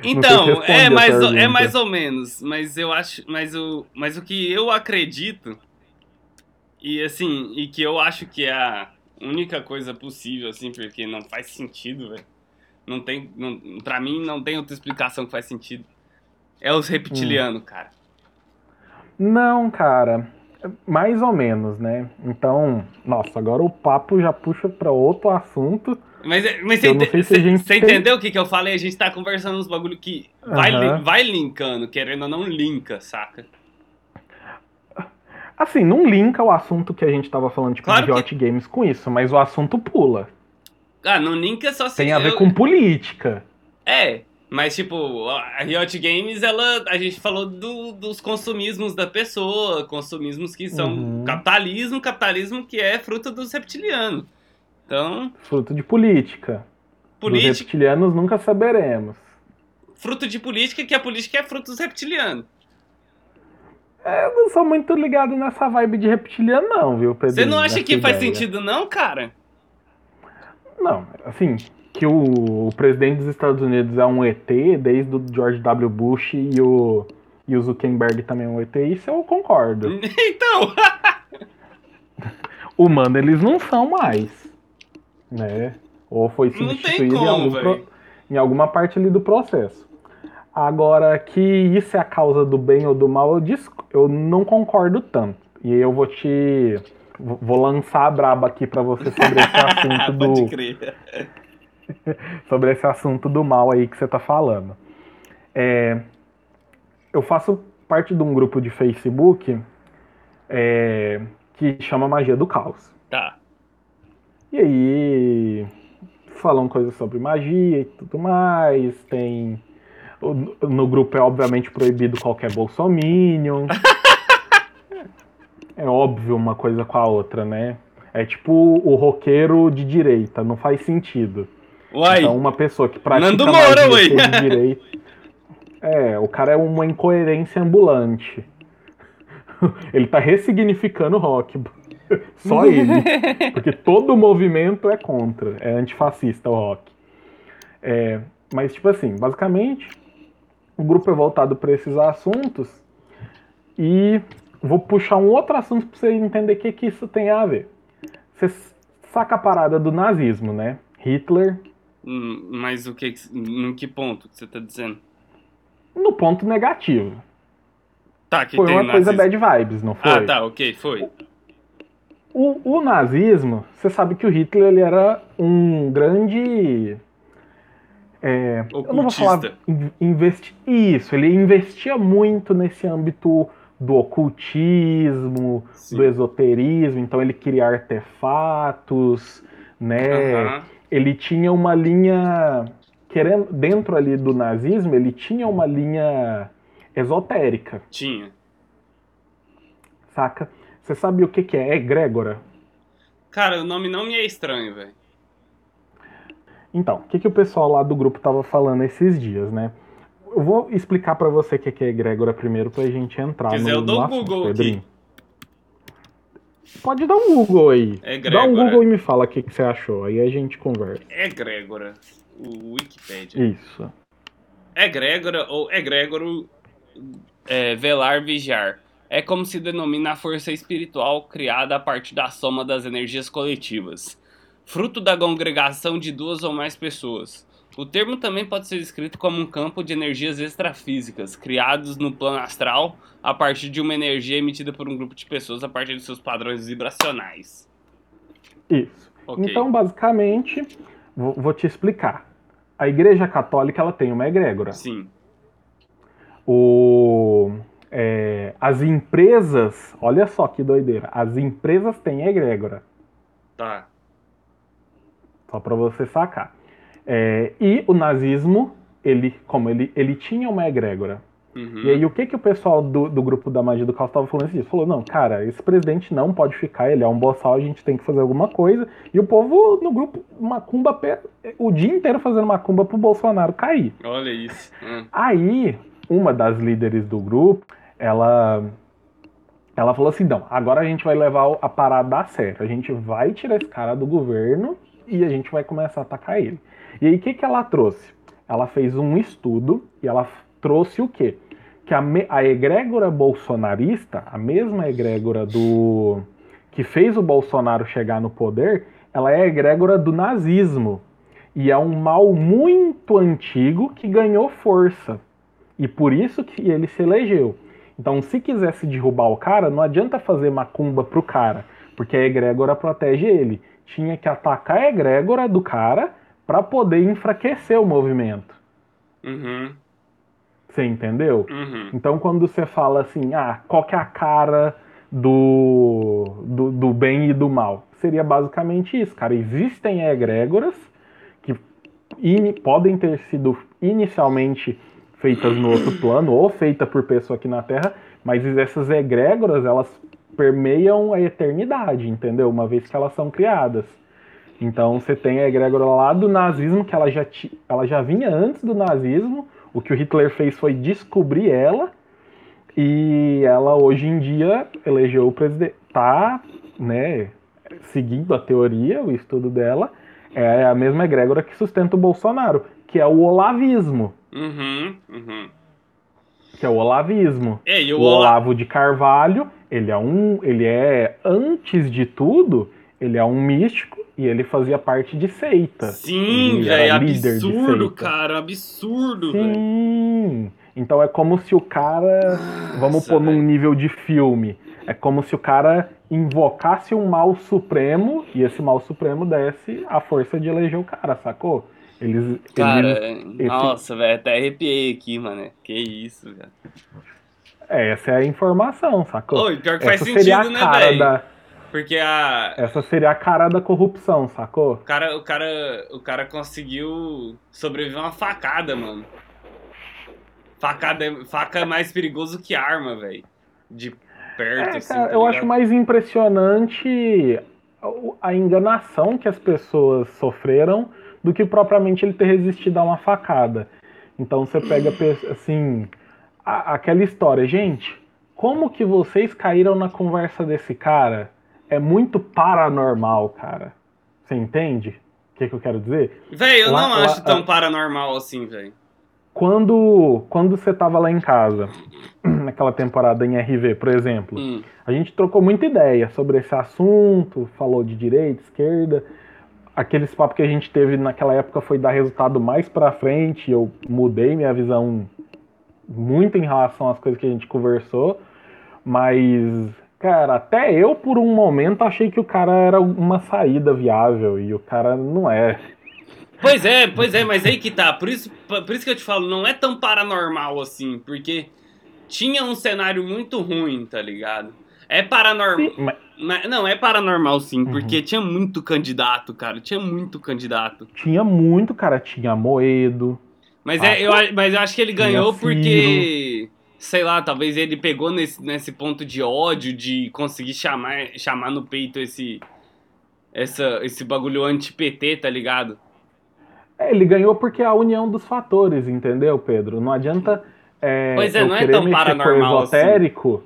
Então, responde é mais, ou- é pergunta. mais ou menos, mas eu acho, mas o, mas o que eu acredito e assim, e que eu acho que é a única coisa possível assim, porque não faz sentido, velho. Não tem, não, para mim não tem outra explicação que faz sentido. É os reptilianos, cara. Não, cara, mais ou menos, né? Então, nossa, agora o papo já puxa para outro assunto. Mas, é- mas você, ente- se gente entendeu o que, que eu falei? A gente tá conversando uns bagulho que vai, Aham. li- vai linkando, querendo ou não linka, saca? Assim, não linka o assunto que a gente tava falando, tipo, Claro de que- Games com isso, mas o assunto pula. Ah, não linka só se Tem a ver eu- com política. É, mas tipo, a Riot Games, ela, a gente falou do- dos consumismos da pessoa, consumismos que são Uhum. capitalismo, capitalismo que é fruto dos reptilianos. Então, Fruto de política. Dos política, reptilianos nunca saberemos. fruto de política, que a política é fruto dos reptilianos. Eu não sou muito ligado nessa vibe de reptiliano, não, viu, Pedro? Você não acha que faz ideia. sentido, não, cara? Não, assim, que o, o presidente dos Estados Unidos é um ET, desde o George W. Bush e o, e o Zuckerberg também é um ET, isso eu concordo. Então, Humano eles não são mais, né? Ou foi substituído em, como, algum véi. pro- em alguma parte ali do processo. Agora, que isso é a causa do bem ou do mal, eu, dis- eu não concordo tanto. E eu vou te... vou- lançar a braba aqui pra você sobre esse assunto do... sobre esse assunto do mal aí que você tá falando. É, eu faço parte de um grupo de Facebook é, que chama Magia do Caos. Tá. E aí falam coisas sobre magia e tudo mais. Tem. No grupo é obviamente proibido qualquer bolsominion. é óbvio uma coisa com a outra, né? É tipo o roqueiro de direita, não faz sentido. Uai, Então, uma pessoa que pratica Nando Moura, de direita. É, o cara é uma incoerência ambulante. Ele tá ressignificando o rock. Só ele. Porque todo movimento é contra. É antifascista o rock. É, mas, tipo assim, basicamente, o grupo é voltado para esses assuntos. E vou puxar um outro assunto para você entender o que, que isso tem a ver. Você saca a parada do nazismo, né? Hitler mas o que, em que ponto que você tá dizendo? no ponto negativo. Tá, que Foi tem uma coisa nazismo. bad vibes, não foi? Ah, tá, ok, foi. O, o nazismo, você sabe que o Hitler ele era um grande. é, eu não vou falar investi isso, ele investia muito nesse âmbito do ocultismo, Sim. do esoterismo, então ele queria artefatos, né? Aham. Ele tinha uma linha querendo dentro ali do nazismo, ele tinha uma linha esotérica. Tinha. Saca? Você sabe o que, que é egrégora? Cara, o nome não me é estranho, velho. Então, o que, que o pessoal lá do grupo tava falando esses dias, né? Eu vou explicar pra você o que, que é egrégora primeiro pra gente entrar Quiser, no, eu dou no assunto, Google Pedrinho. Pode dar um Google aí. Dá um. Google e me fala o que, que você achou. Aí a gente conversa. Egrégora. O Wikipedia. Isso. Egrégora ou egrégoro é, velar vigiar. É como se denomina a força espiritual criada a partir da soma das energias coletivas, fruto da congregação de duas ou mais pessoas. O termo também pode ser descrito como um campo de energias extrafísicas, criados no plano astral a partir de uma energia emitida por um grupo de pessoas a partir de seus padrões vibracionais. Isso. Ok. Então, basicamente, vou, vou te explicar. a Igreja Católica ela tem uma egrégora. Sim. O, é, as empresas, olha só que doideira, as empresas têm egrégora. Tá. Só para você sacar. É, e o nazismo, ele, como ele, ele tinha uma egrégora. Uhum. E aí, o que, que o pessoal do, do grupo da magia do caos estava falando disso? Falou: não, cara, esse presidente não pode ficar, ele é um boçal, a gente tem que fazer alguma coisa. E o povo no grupo, macumba, o dia inteiro fazendo macumba pro Bolsonaro cair. Olha isso. Hum. Aí, uma das líderes do grupo, ela. Ela falou assim: não, agora a gente vai levar a parada a sério. A gente vai tirar esse cara do governo e a gente vai começar a atacar ele. E aí, o que, que ela trouxe? Ela fez um estudo e ela trouxe o quê? Que a, a egrégora bolsonarista, a mesma egrégora do. que fez o Bolsonaro chegar no poder, ela é a egrégora do nazismo. E é um mal muito antigo que ganhou força. E por isso que ele se elegeu. Então, se quisesse derrubar o cara, não adianta fazer macumba pro cara, porque a egrégora protege ele. Tinha que atacar a egrégora do cara para poder enfraquecer o movimento. Uhum. Você entendeu? Uhum. Então, quando você fala assim, ah, qual que é a cara do, do, do bem e do mal? Seria basicamente isso, cara. Existem egrégoras que ini- podem ter sido inicialmente feitas no outro plano ou feitas por pessoa aqui na Terra, mas essas egrégoras, elas permeiam a eternidade, entendeu? Uma vez que elas são criadas. Então você tem a egrégora lá do nazismo, que ela já, ela já vinha antes do nazismo. O que o Hitler fez foi descobrir ela. E ela hoje em dia elegeu o presidente. Tá, né, seguindo a teoria, o estudo dela, é a mesma egrégora que sustenta o Bolsonaro, que é o olavismo. Uhum. Uhum. Que é o olavismo. É, e O o Olavo. Olavo de Carvalho, ele é um. Ele é, antes de tudo, ele é um místico e ele fazia parte de seita. Sim, velho, de absurdo, cara, absurdo, velho. Sim. Então é como se o cara. Vamos Nossa, pôr num velho. nível de filme. É como se o cara invocasse um mal supremo e esse mal supremo desse a força de eleger o cara, sacou? Eles. Cara, eles- nossa, velho, até arrepiei aqui, mano. Que isso, cara. é, essa é a informação, sacou? Oi, pior que faz essa seria sentido, a né, velho? Porque a. Essa seria a cara da corrupção, sacou? O cara, o cara, o cara conseguiu sobreviver a uma facada, mano. Facada, faca é mais perigoso que arma, velho. De perto, É, assim. cara, tá eu acho mais impressionante a- enganação que as pessoas sofreram do que propriamente ele ter resistido a uma facada. Então você pega, pe- assim, a- aquela história, gente, como que vocês caíram na conversa desse cara? É muito paranormal, cara. Você entende o que, que eu quero dizer? Véi, eu Lá- não lá- acho tão paranormal assim, velho. Quando, quando você tava lá em casa, naquela temporada em RV, por exemplo, Hum. A gente trocou muita ideia sobre esse assunto, falou de direita, esquerda. Aqueles papos que a gente teve naquela época foi dar resultado mais pra frente. Eu mudei minha visão muito em relação às coisas que a gente conversou. Mas, cara, até eu por um momento achei que o cara era uma saída viável e o cara não é. Pois é, pois é, mas aí que tá. Por isso, por isso que eu te falo, não é tão paranormal assim, porque tinha um cenário muito ruim, tá ligado? É paranormal. Sim, mas Não, é paranormal sim, Uhum. porque tinha muito candidato, cara. Tinha muito candidato. tinha muito, cara. Tinha Moedo. Mas, Ah, é, eu, mas eu acho que ele ganhou Ciro. Sei lá, talvez ele pegou nesse, nesse ponto de ódio, de conseguir chamar, chamar no peito esse. Essa, esse bagulho anti-PT, tá ligado? É, ele ganhou porque é a união dos fatores, entendeu, Pedro? Não adianta. É, Pois é, não é tão mexer paranormal com esotérico.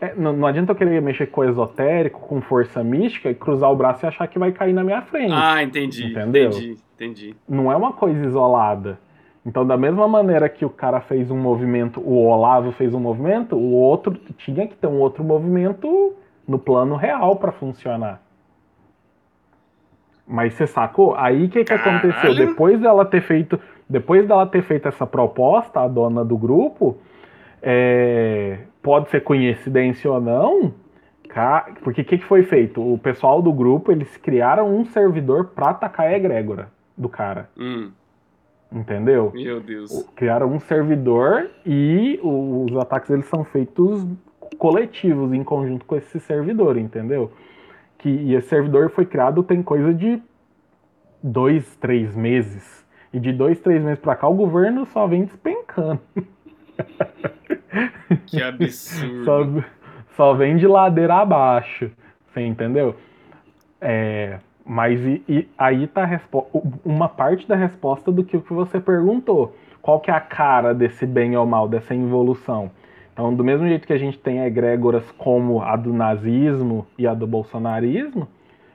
É, não, não adianta eu querer mexer com esotérico, com força mística e cruzar o braço e achar que vai cair na minha frente. Ah, entendi. Entendeu? Entendi, entendi. Não é uma coisa isolada. Então, da mesma maneira que o cara fez um movimento, o Olavo fez um movimento, o outro tinha que ter um outro movimento no plano real para funcionar. Mas você sacou? Aí o que, que aconteceu? Depois dela ter feito, depois dela ter feito essa proposta, a dona do grupo, é, pode ser coincidência ou não, porque o que, que foi feito? O pessoal do grupo eles criaram um servidor para atacar a egrégora do cara. Hum. Entendeu? Meu Deus. Criaram um servidor e os ataques eles são feitos coletivos em conjunto com esse servidor, entendeu? Que, e esse servidor foi criado tem coisa de dois, três meses. E de dois, três meses pra cá o governo só vem despencando. Que absurdo. Só, só vem de ladeira abaixo. Você entendeu? É, mas e, e aí tá uma parte da resposta do que você perguntou. Qual que é a cara desse bem ou mal, dessa involução? Então, do mesmo jeito que a gente tem egrégoras como a do nazismo e a do bolsonarismo,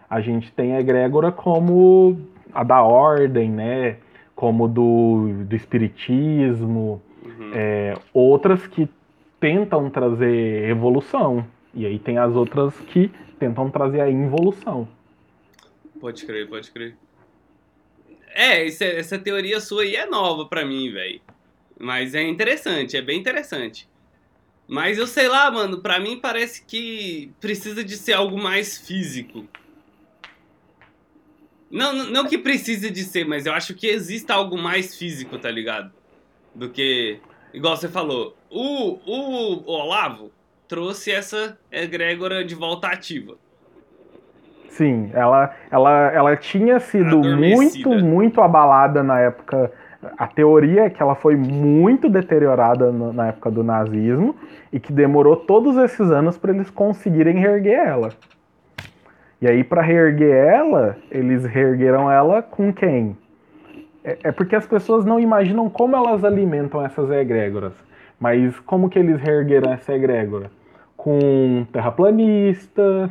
a gente tem egrégora como a da ordem, né? Como do, do espiritismo, uhum. é, outras que tentam trazer evolução. E aí tem as outras que tentam trazer a involução. Pode crer, pode crer. É, essa, essa teoria sua aí é nova pra mim, velho. Mas é interessante, é bem interessante. Mas eu sei lá, mano, pra mim parece que precisa de ser algo mais físico. Não, não que precise de ser, mas eu acho que exista algo mais físico, tá ligado? Do que. Igual você falou. O, o, o Olavo trouxe essa egrégora de volta ativa. Sim, ela, ela, ela tinha sido muito, muito abalada na época. A teoria é que ela foi muito deteriorada na época do nazismo e que demorou todos esses anos para eles conseguirem reerguer ela. E aí, para reerguer ela, eles reergueram ela com quem? É, é porque as pessoas não imaginam como elas alimentam essas egrégoras. Mas como que eles reergueram essa egrégora? Com terraplanista,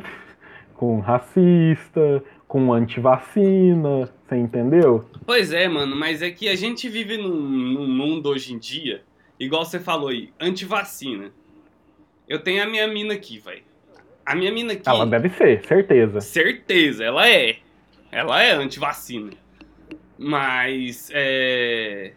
com racista, com antivacina, você entendeu? Pois é, mano, mas é que a gente vive num, num mundo hoje em dia, igual você falou aí, antivacina. Eu tenho a minha mina aqui, velho. A minha mina aqui. Ela deve ser, certeza. Certeza, ela é. Ela é antivacina. Mas é.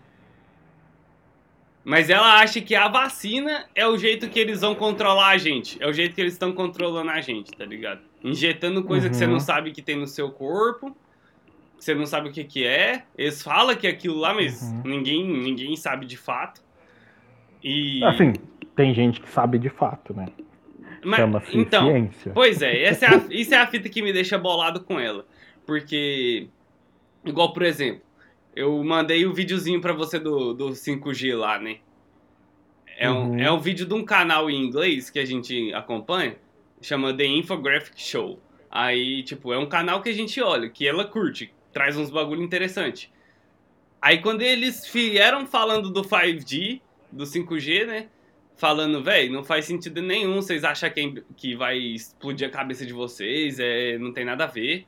Mas ela acha que a vacina é o jeito que eles vão controlar a gente. É o jeito que eles estão controlando a gente, tá ligado? Injetando coisa uhum. que você não uhum. sabe que tem no seu corpo. Que você não sabe o que, que é. Eles falam que é aquilo lá, mas uhum. ninguém, ninguém sabe de fato. E. Assim, tem gente que sabe de fato, né? Chama-se então, ciência. Pois é, essa é a, isso é a fita que me deixa bolado com ela. Porque, igual, por exemplo, eu mandei o um videozinho para você do, do 5G lá, né? É um, uhum. é um vídeo de um canal em inglês que a gente acompanha, chama The Infographic Show. Aí, tipo, é um canal que a gente olha, que ela curte, traz uns bagulho interessante. Aí quando eles vieram falando do 5G, do 5G, né? Falando, velho, não faz sentido nenhum, vocês acham que, que vai explodir a cabeça de vocês, é, não tem nada a ver.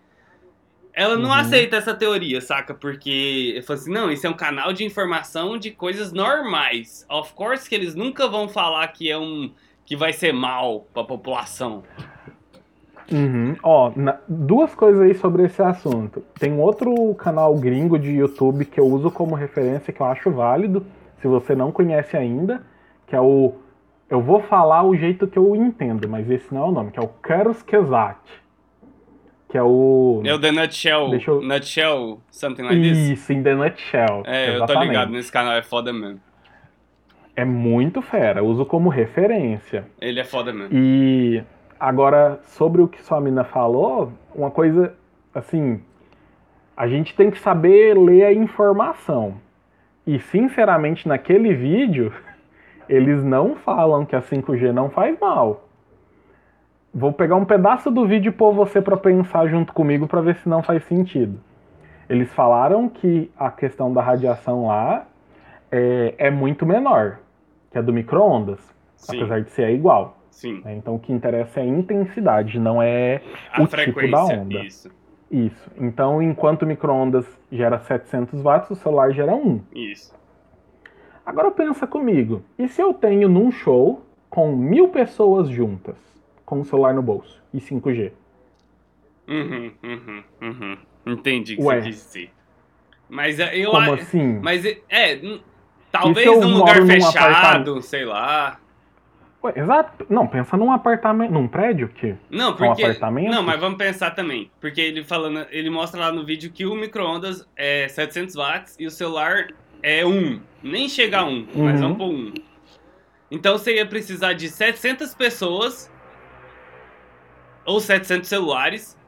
Ela não uhum. aceita essa teoria, saca? Porque eu falo assim, não, isso é um canal de informação de coisas normais. Of course que eles nunca vão falar que é um que vai ser mal pra população. Uhum. Ó, na, duas coisas aí sobre esse assunto. Tem outro canal gringo de YouTube que eu uso como referência que eu acho válido, se você não conhece ainda, que é o eu vou falar o jeito que eu entendo, mas esse não é o nome, que é o Carlos Kesat que é o. É o The Nutshell. Deixa eu... Nutshell, something like Isso, this. Isso, in The Nutshell. É, exatamente. eu tô ligado, nesse canal é foda mesmo. É muito fera, uso como referência. Ele é foda mesmo. E agora, sobre o que sua mina falou, uma coisa assim. A gente tem que saber ler a informação. E, sinceramente, naquele vídeo, eles não falam que a 5G não faz mal. Vou pegar um pedaço do vídeo e pôr você para pensar junto comigo para ver se não faz sentido. Eles falaram que a questão da radiação lá é, é muito menor que a do micro-ondas, apesar de ser igual. Sim. Né? Então o que interessa é a intensidade, não é a o tipo da onda. Isso. Isso. Então, enquanto o micro-ondas gera 700 watts, o celular gera 1. Isso. Agora pensa comigo. E se eu tenho num show com mil pessoas juntas? com o celular no bolso e 5G. Uhum, uhum, uhum. Entendi o que Ué. você dizer. Mas é, eu Como assim? Mas é, talvez num lugar fechado, sei lá. Ué, exato. Não, pensa num apartamento, num prédio que Não, porque um apartamento. Não, mas vamos pensar também, porque ele falando, ele mostra lá no vídeo que o micro-ondas é 700 watts e o celular é um. Nem chega a um, mas Uhum. vamos por um. Então você ia precisar de 700 pessoas ou 700 celulares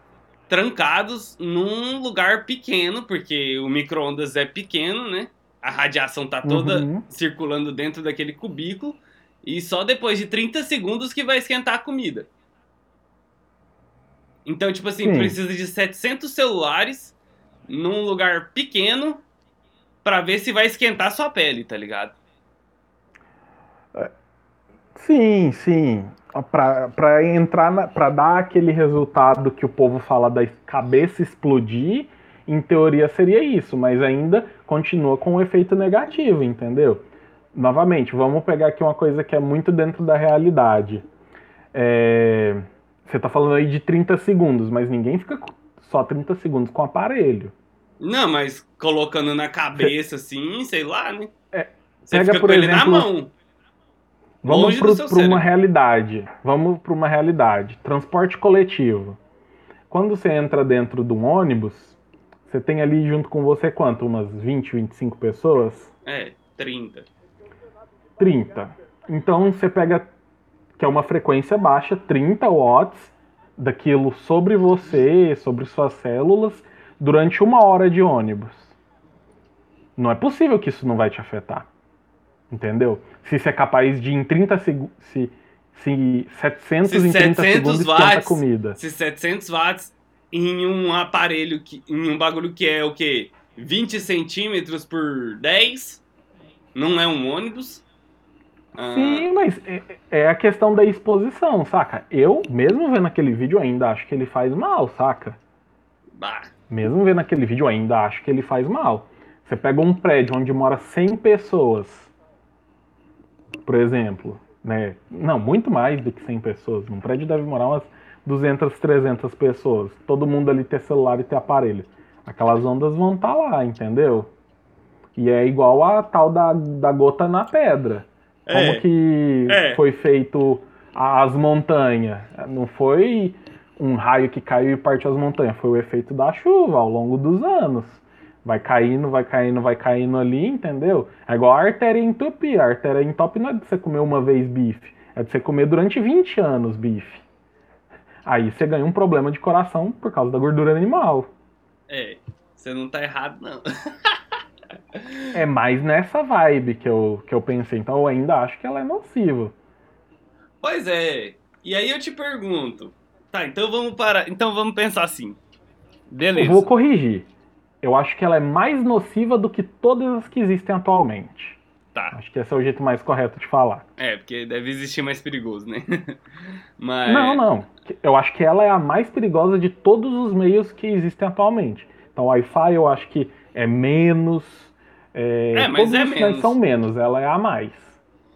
trancados num lugar pequeno, porque o micro-ondas é pequeno, né? A radiação tá toda Uhum. circulando dentro daquele cubículo e só depois de 30 segundos que vai esquentar a comida. Então, tipo assim, Sim. precisa de 700 celulares num lugar pequeno pra ver se vai esquentar sua pele, tá ligado? Sim, sim. Pra, pra entrar, na, pra dar aquele resultado que o povo fala da cabeça explodir, em teoria seria isso, mas ainda continua com um efeito negativo, entendeu? Novamente, vamos pegar aqui uma coisa que é muito dentro da realidade. É, você tá falando aí de 30 segundos, mas ninguém fica só 30 segundos com o aparelho. Não, mas colocando na cabeça assim, sei lá, né? É, Você pega, fica por com ele na exemplo, mão. Vamos para uma realidade. Vamos para uma realidade. Transporte coletivo. Quando você entra dentro de um ônibus, você tem ali junto com você quanto? Umas 20, 25 pessoas? É, 30. 30. Então você pega, que é uma frequência baixa, 30 watts daquilo sobre você, sobre suas células, durante uma hora de ônibus. Não é possível que isso não vai te afetar. Entendeu? Se você é capaz de em 30 segundos. Se, se 700 Se em 30 700 segundos watts, comida. Se 700 watts em um aparelho, que, em um bagulho que é o quê? 20 centímetros por 10? Não é um ônibus? Ah, Sim, mas é, é a questão da exposição, saca? Eu, mesmo vendo aquele vídeo, ainda acho que ele faz mal, saca? bah. Mesmo vendo aquele vídeo, ainda acho que ele faz mal. Você pega um prédio onde mora 100 pessoas, por exemplo, né? Não, muito mais do que 100 pessoas. Um prédio deve morar umas 200, 300 pessoas. Todo mundo ali ter celular e ter aparelho. Aquelas ondas vão estar lá, entendeu? E é igual a tal da, da gota na pedra. Como É, que é. foi feito as montanhas? Não foi um raio que caiu e partiu as montanhas, foi o efeito da chuva ao longo dos anos. Vai caindo, vai caindo, vai caindo ali, entendeu? É igual a artéria entupir. A artéria entope não é de você comer uma vez bife, é de você comer durante 20 anos bife. Aí você ganha um problema de coração por causa da gordura animal. É, você não tá errado, não. É mais nessa vibe que eu, que eu pensei. Então eu ainda acho que ela é nociva. Pois é. E aí eu te pergunto. Tá, então vamos parar. Então vamos pensar assim. Beleza. Eu vou corrigir. Eu acho que ela é mais nociva do que todas as que existem atualmente. Tá. Acho que esse é o jeito mais correto de falar. É, porque deve existir mais perigoso, né? Mas. Não, não. Eu acho que ela é a mais perigosa de todos os meios que existem atualmente. Então, Wi-Fi eu acho que é menos. É, É, mas todos é os menos. são menos. Ela é a mais.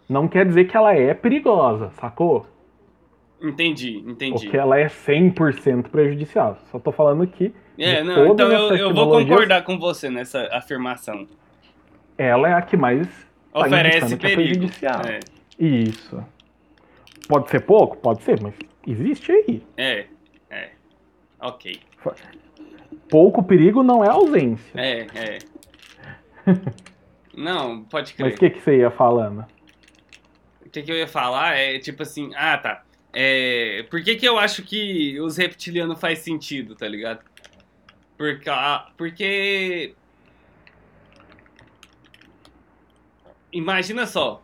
Não quer dizer que ela é perigosa, sacou? Entendi, entendi. Porque ela é 100% prejudicial. Só tô falando aqui. É, não, então eu, eu vou concordar com você nessa afirmação. Ela é a que mais Oferece indicando que é perigo. prejudicial. É, Isso. Pode ser pouco? Pode ser, mas existe aí. é, é. Ok. Pouco perigo não é ausência. É, é. Não, pode Mas crer. o que, que você ia falando? O que, que eu ia falar é tipo assim, ah tá. É, por que, que eu acho que os reptilianos faz sentido, tá ligado? Porque, porque. Imagina só.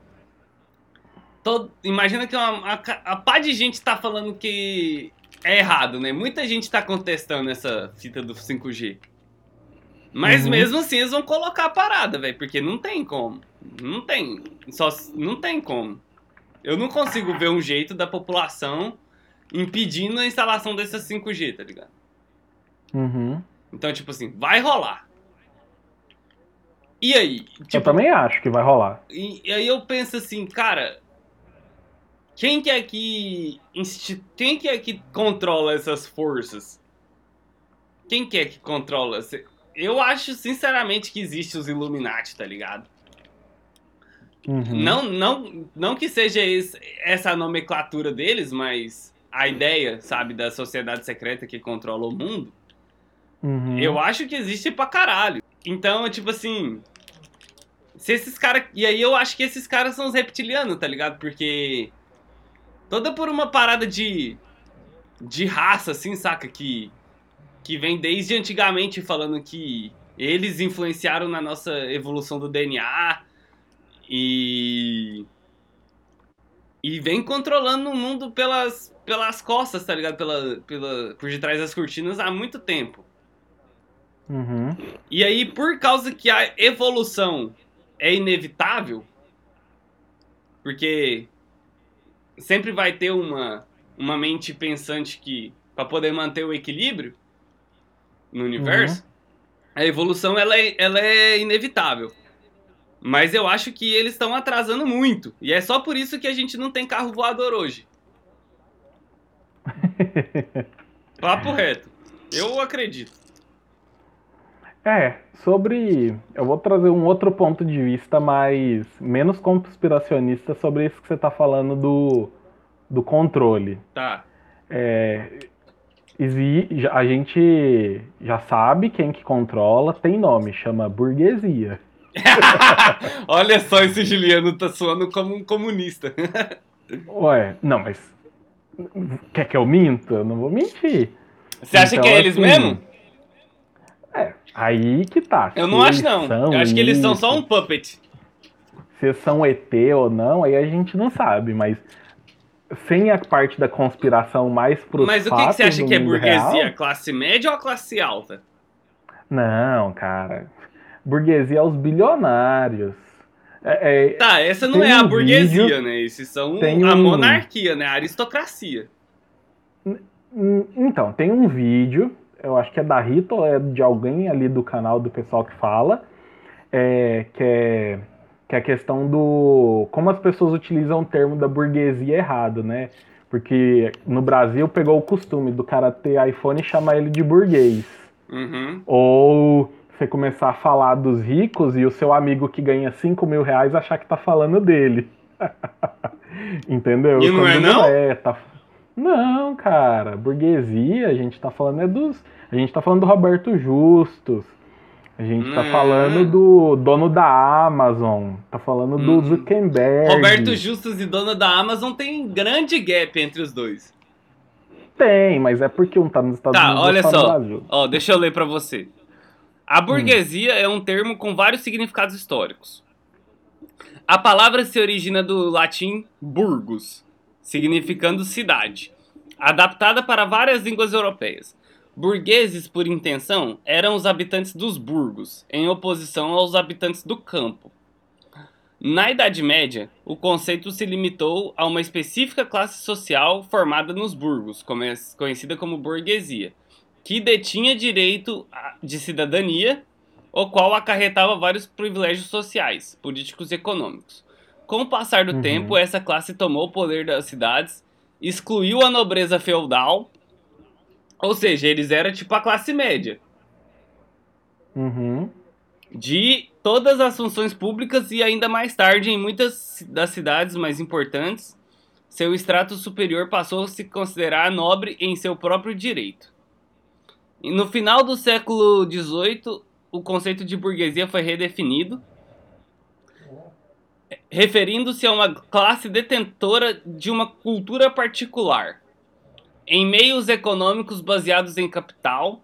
Todo, imagina que uma, a, a pá de gente tá falando que é errado, né? Muita gente tá contestando essa fita do 5G. Mas Uhum. mesmo assim eles vão colocar a parada, velho, porque não tem como. Não tem. Só não tem como. Eu não consigo ver um jeito da população impedindo a instalação dessa 5G, tá ligado? Uhum. Então, tipo assim, vai rolar. E aí? eu Tipo, também acho que vai rolar. e, e aí eu penso assim, cara, quem que é que quem que é que controla essas forças? Quem que é que controla? Eu acho sinceramente que existe os Illuminati, tá ligado? Uhum. Não, não, não que seja esse- essa a nomenclatura deles, mas a ideia, sabe, da sociedade secreta que controla o mundo, Uhum. eu acho que existe pra caralho. Então, tipo assim. Se esses caras. E aí eu acho que esses caras são os reptilianos, tá ligado? Porque. Toda por uma parada de. De raça, assim, saca? Que. Que vem desde antigamente falando que eles influenciaram na nossa evolução do DNA. E. E vem controlando o mundo pelas, pelas costas, tá ligado? Pela, pela, por detrás das cortinas há muito tempo. Uhum. E aí, por causa que a evolução é inevitável, porque sempre vai ter uma, uma mente pensante que para poder manter o equilíbrio no universo, uhum. a evolução ela é, ela é inevitável. Mas eu acho que eles estão atrasando muito. E é só por isso que a gente não tem carro voador hoje. Papo reto. Eu acredito. É, sobre. Eu vou trazer um outro ponto de vista mais. menos conspiracionista sobre isso que você está falando do, do controle. Tá. É, a gente já sabe quem que controla, tem nome, chama burguesia. Olha só, esse Juliano tá soando como um comunista. Ué, não, mas. Quer que eu minta? Eu não vou mentir. Você acha então, que é eles assim, mesmo? É, aí que tá. Eu não acho, não. Eu acho que eles são só um puppet. Se são ET ou não, aí a gente não sabe, mas sem a parte da conspiração mais pros Mas o que, que você acha que é burguesia? Real, classe média ou classe alta? Não, cara. Burguesia é os bilionários. É, é, tá, essa não é a burguesia, vídeo, né? Esses são a um... monarquia, né? A aristocracia. Então, tem um vídeo eu acho que é da Rita ou é de alguém ali do canal do pessoal que fala, é, que, é, que é a questão do como as pessoas utilizam o termo da burguesia errado, né? Porque no Brasil pegou o costume do cara ter iPhone e chamar ele de burguês. Uhum. Ou você começar a falar dos ricos e o seu amigo que ganha 5 mil reais achar que tá falando dele. Entendeu? E não é não? É, tá, não, cara, burguesia, a gente tá falando é dos. A gente tá falando do Roberto Justus. A gente tá hum. falando do dono da Amazon. Tá falando do hum. Zuckerberg. Roberto Justus e dono da Amazon tem grande gap entre os dois. Tem, mas é porque um tá nos Estados tá, Unidos e outro tá no Brasil. Ó, deixa eu ler para você. A burguesia hum. é um termo com vários significados históricos. A palavra se origina do latim burgus, significando cidade, adaptada para várias línguas europeias. Burgueses, por intenção, eram os habitantes dos burgos, em oposição aos habitantes do campo. Na Idade Média, o conceito se limitou a uma específica classe social formada nos burgos, conhecida como burguesia, que detinha direito de cidadania, o qual acarretava vários privilégios sociais, políticos e econômicos. Com o passar do uhum. tempo, essa classe tomou o poder das cidades, excluiu a nobreza feudal, ou seja, eles eram tipo a classe média. Uhum. De todas as funções públicas e ainda mais tarde, em muitas das cidades mais importantes, seu extrato superior passou a se considerar nobre em seu próprio direito. E no final do século XVIII, o conceito de burguesia foi redefinido referindo-se a uma classe detentora de uma cultura particular, em meios econômicos baseados em capital,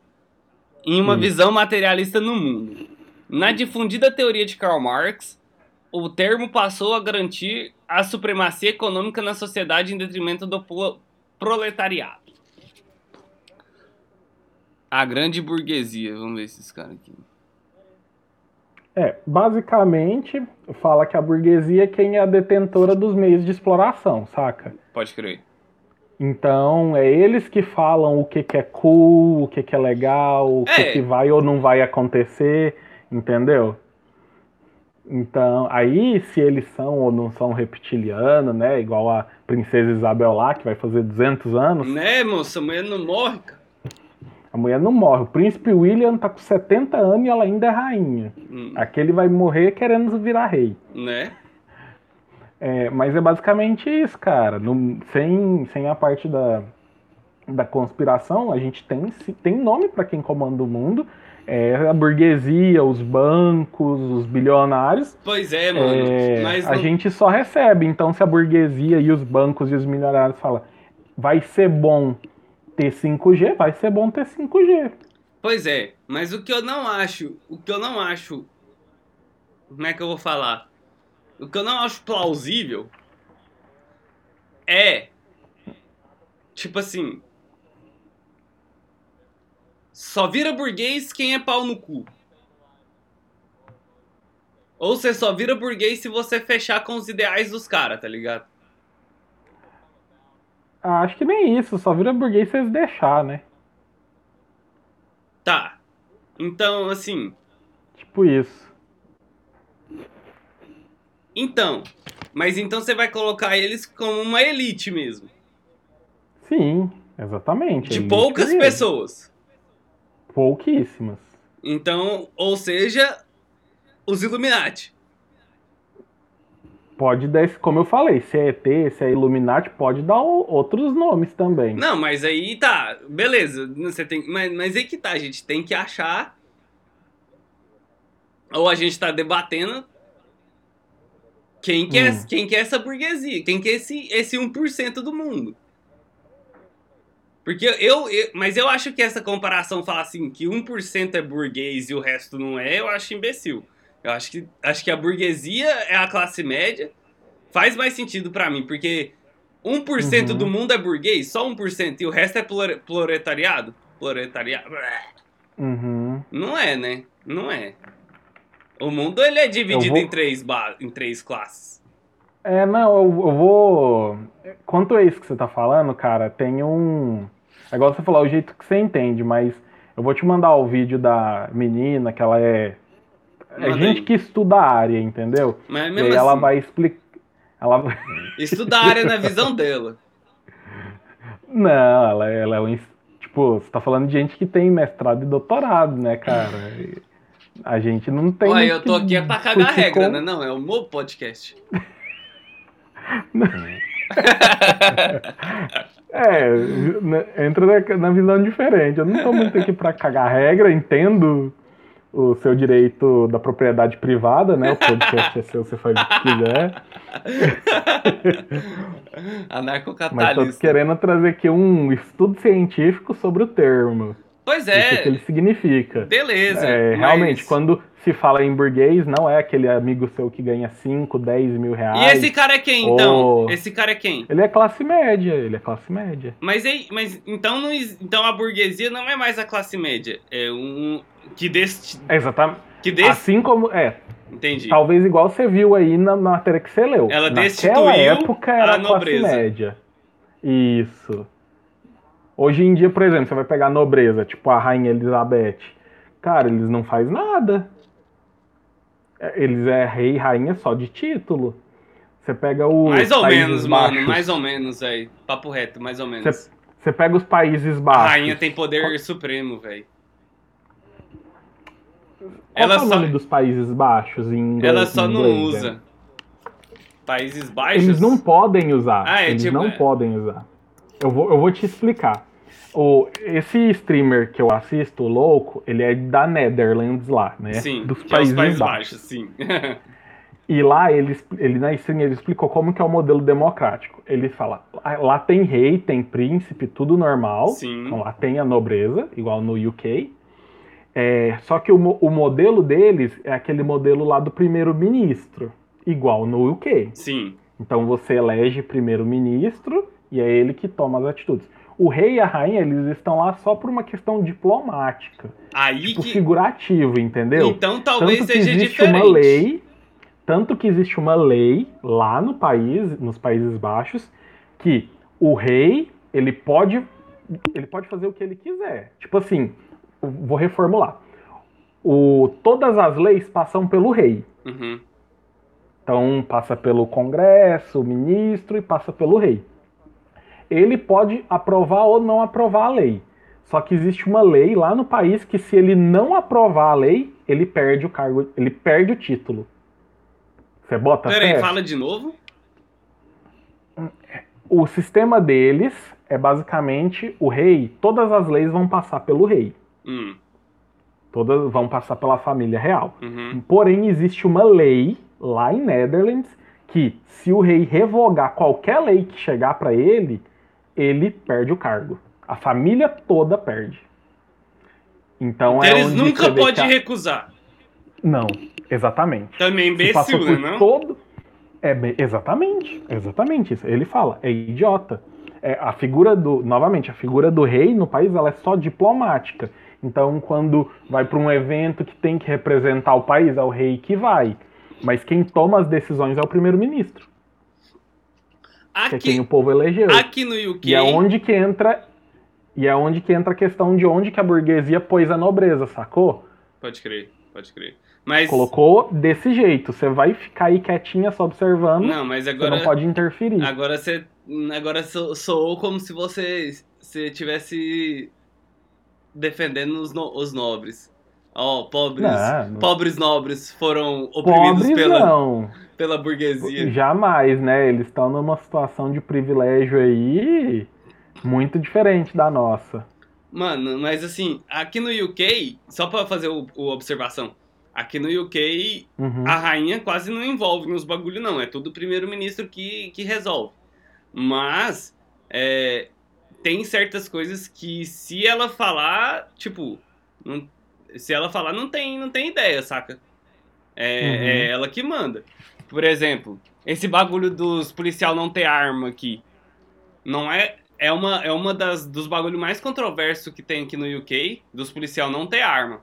em uma hum. visão materialista no mundo. Na difundida teoria de Karl Marx, o termo passou a garantir a supremacia econômica na sociedade em detrimento do proletariado. A grande burguesia, vamos ver esses caras aqui. É, basicamente, fala que a burguesia é quem é a detentora dos meios de exploração, saca? Pode crer. Então, é eles que falam o que, que é cool, o que, que é legal, o que, é. que vai ou não vai acontecer, entendeu? Então, aí, se eles são ou não são reptilianos, né? Igual a Princesa Isabel lá, que vai fazer 200 anos. Né, moça? A mulher não morre, cara. A mulher não morre. O príncipe William tá com 70 anos e ela ainda é rainha. Hum. Aquele vai morrer querendo virar rei. Né? É, mas é basicamente isso, cara. No, sem, sem a parte da, da conspiração, a gente tem, tem nome para quem comanda o mundo é a burguesia, os bancos, os bilionários. Pois é, mano. É, a não- gente só recebe. Então, se a burguesia e os bancos e os milionários falam, vai ser bom ter 5G, vai ser bom ter 5G. Pois é, mas o que eu não acho, o que eu não acho, como é que eu vou falar? O que eu não acho plausível é, tipo assim, só vira burguês quem é pau no cu. Ou você só vira burguês se você fechar com os ideais dos caras, tá ligado? Ah, Acho que nem isso, só vira burguês se eles deixar, né? Tá. Então, assim, Tipo isso. então, mas então você vai colocar eles como uma elite mesmo. Sim, exatamente. De poucas mesmo. pessoas. Pouquíssimas. Então, ou seja, os Illuminati. Pode dar, como eu falei, se é ET, se é Illuminati, pode dar outros nomes também. Não, mas aí tá, beleza. Você tem, mas, mas aí que tá, a gente tem que achar. Ou a gente tá debatendo quem que, é, Hum. quem que é essa burguesia, quem que é esse, esse 1% do mundo. Porque eu, eu- Mas eu acho que essa comparação falar assim, que 1% é burguês e o resto não é, eu acho imbecil. Eu acho que, acho que a burguesia é a classe média. Faz mais sentido pra mim, porque 1% Uhum. do mundo é burguês, só 1%, e o resto é proletariado? Proletariado? Uhum. Não é, né? Não é. O mundo ele é dividido vou- em, três ba- em três classes. É, não, eu, eu vou. Quanto a isso que você tá falando, cara, tem um. É igual você falar o jeito que você entende, mas eu vou te mandar o vídeo da menina, que ela é. É Manda gente aí. que estuda a área, entendeu? Mas E mesmo ela assim, vai explicar. Ela vai- estuda a área na visão dela. Não, ela, ela é um. Tipo, você tá falando de gente que tem mestrado e doutorado, né, cara? E A gente não tem. Olha, eu tô aqui é pra cagar discutir regra, com- né? Não, é o meu podcast. É, entra na, na visão diferente. Eu não tô muito aqui pra cagar regra, entendo o seu direito da propriedade privada, né? O podcast é seu, você faz o que quiser. Mas tô Anarcocapitalista. querendo trazer aqui um estudo científico sobre o termo. Pois O que, é, ele significa. beleza. É, mas- Realmente, quando se fala em burguês, não é aquele amigo seu que ganha 5, 10 mil E reais. esse cara é quem, então? Esse cara é quem? Ele é classe média, ele é classe média. Mas, mas então, não, então a burguesia não é mais a classe média. É um. Que deste. É Exatamente. Que desse. Assim como. É, Entendi. Talvez igual você viu aí na matéria que você leu. Ela Naquela destituiu época era a a classe nobreza. média. Isso. Hoje em dia, por exemplo, você vai pegar a nobreza, tipo a Rainha Elizabeth. Cara, eles não fazem nada. É, Eles é rei e rainha só de título. Você pega os Mais ou menos, Baixos. mano. Mais ou menos, velho. Papo reto, mais ou menos. Você, pega os Países A Baixos. rainha tem poder supremo, velho. Ela é o só, nome dos Países Baixos em inglês? ela só em não inglês, usa. né? Países Baixos. Eles não podem usar. Ah, é, Eles tipo, não é. podem usar. Eu vou, eu vou te explicar. O, esse streamer que eu assisto, o louco, ele é da Netherlands lá, né? Sim, Dos que Países, é Países Baixos. Baixos, sim. E lá ele, ele na stream ele explicou como que é o modelo democrático. Ele fala, lá- lá tem rei, tem príncipe, tudo normal. Sim. Então, lá tem a nobreza, igual no UK. É, só que o, o modelo deles é aquele modelo lá do primeiro-ministro, igual no UK. sim. Então você elege primeiro-ministro e é ele que toma as atitudes. O rei e a rainha, eles estão lá só por uma questão diplomática, Aí tipo que. figurativo, entendeu? Então talvez tanto seja existe diferente. uma lei, tanto que existe uma lei lá no país, nos Países Baixos, que o rei, ele pode ele pode fazer o que ele quiser. Tipo assim, vou reformular. O, todas as leis passam pelo rei. Uhum. Então passa pelo Congresso, ministro e passa pelo rei. Ele pode aprovar ou não aprovar a lei. Só que existe uma lei lá no país que se ele não aprovar a lei, ele perde o cargo, ele perde o título. Você bota Peraí, fé? fala de novo. O sistema deles é basicamente o rei, todas as leis vão passar pelo rei. Hum. Todas vão passar pela família real. Uhum. Porém, existe uma lei lá em Netherlands que, se o rei revogar qualquer lei que chegar para ele, ele perde o cargo. A família toda perde. Então, Então é eles nunca podem a- recusar. Não, exatamente. Também passou imbecil, né? Não? todo. É exatamente, exatamente isso. Ele fala, é idiota. É, a figura do, novamente, a figura do rei no país ela é só diplomática. Então, quando vai para um evento que tem que representar o país, é o rei que vai. Mas quem toma as decisões é o primeiro-ministro, que é quem Aqui, o povo elegeu. aqui no UK. E é onde que entra e é onde que entra a questão de onde que a burguesia pôs a nobreza, sacou? Pode crer, pode crer. Mas. Colocou desse jeito. Você vai ficar aí quietinha só observando. Não, mas Você agora. não pode interferir. Agora você. Agora so- soou como se você. Se tivesse defendendo os, no- os nobres. Ó, pobres. Não, não. Pobres nobres foram oprimidos Pobres pela, não. pela burguesia. Jamais, né? Eles estão numa situação de privilégio aí muito diferente da nossa. Mano, mas assim, aqui no UK, só pra fazer o, o observação, aqui no UK Uhum. a rainha quase não envolve nos bagulho, não. É tudo o primeiro-ministro que, que resolve. Mas é, tem certas coisas que se ela falar, tipo, não- se ela falar, não tem, não tem ideia, saca? É, Uhum. é ela que manda. Por exemplo, esse bagulho dos policial não ter arma aqui. Não é. É uma, é uma das, dos bagulhos mais controversos que tem aqui no UK, dos policial não ter arma.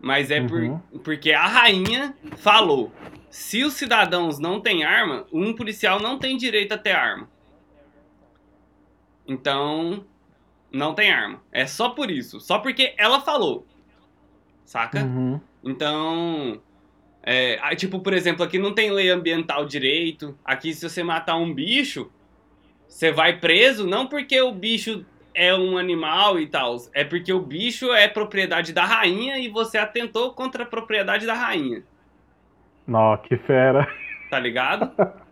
Mas é por- Uhum. porque a rainha falou: se os cidadãos não têm arma, um policial não tem direito a ter arma. Então, não tem arma. É só por isso. Só porque ela falou. Saca? Uhum. Então. é, tipo, por exemplo, aqui não tem lei ambiental direito. Aqui, se você matar um bicho, você vai preso, não porque o bicho é um animal e tal. É porque o bicho é propriedade da rainha e você atentou contra a propriedade da rainha. Nó, que fera. Tá ligado?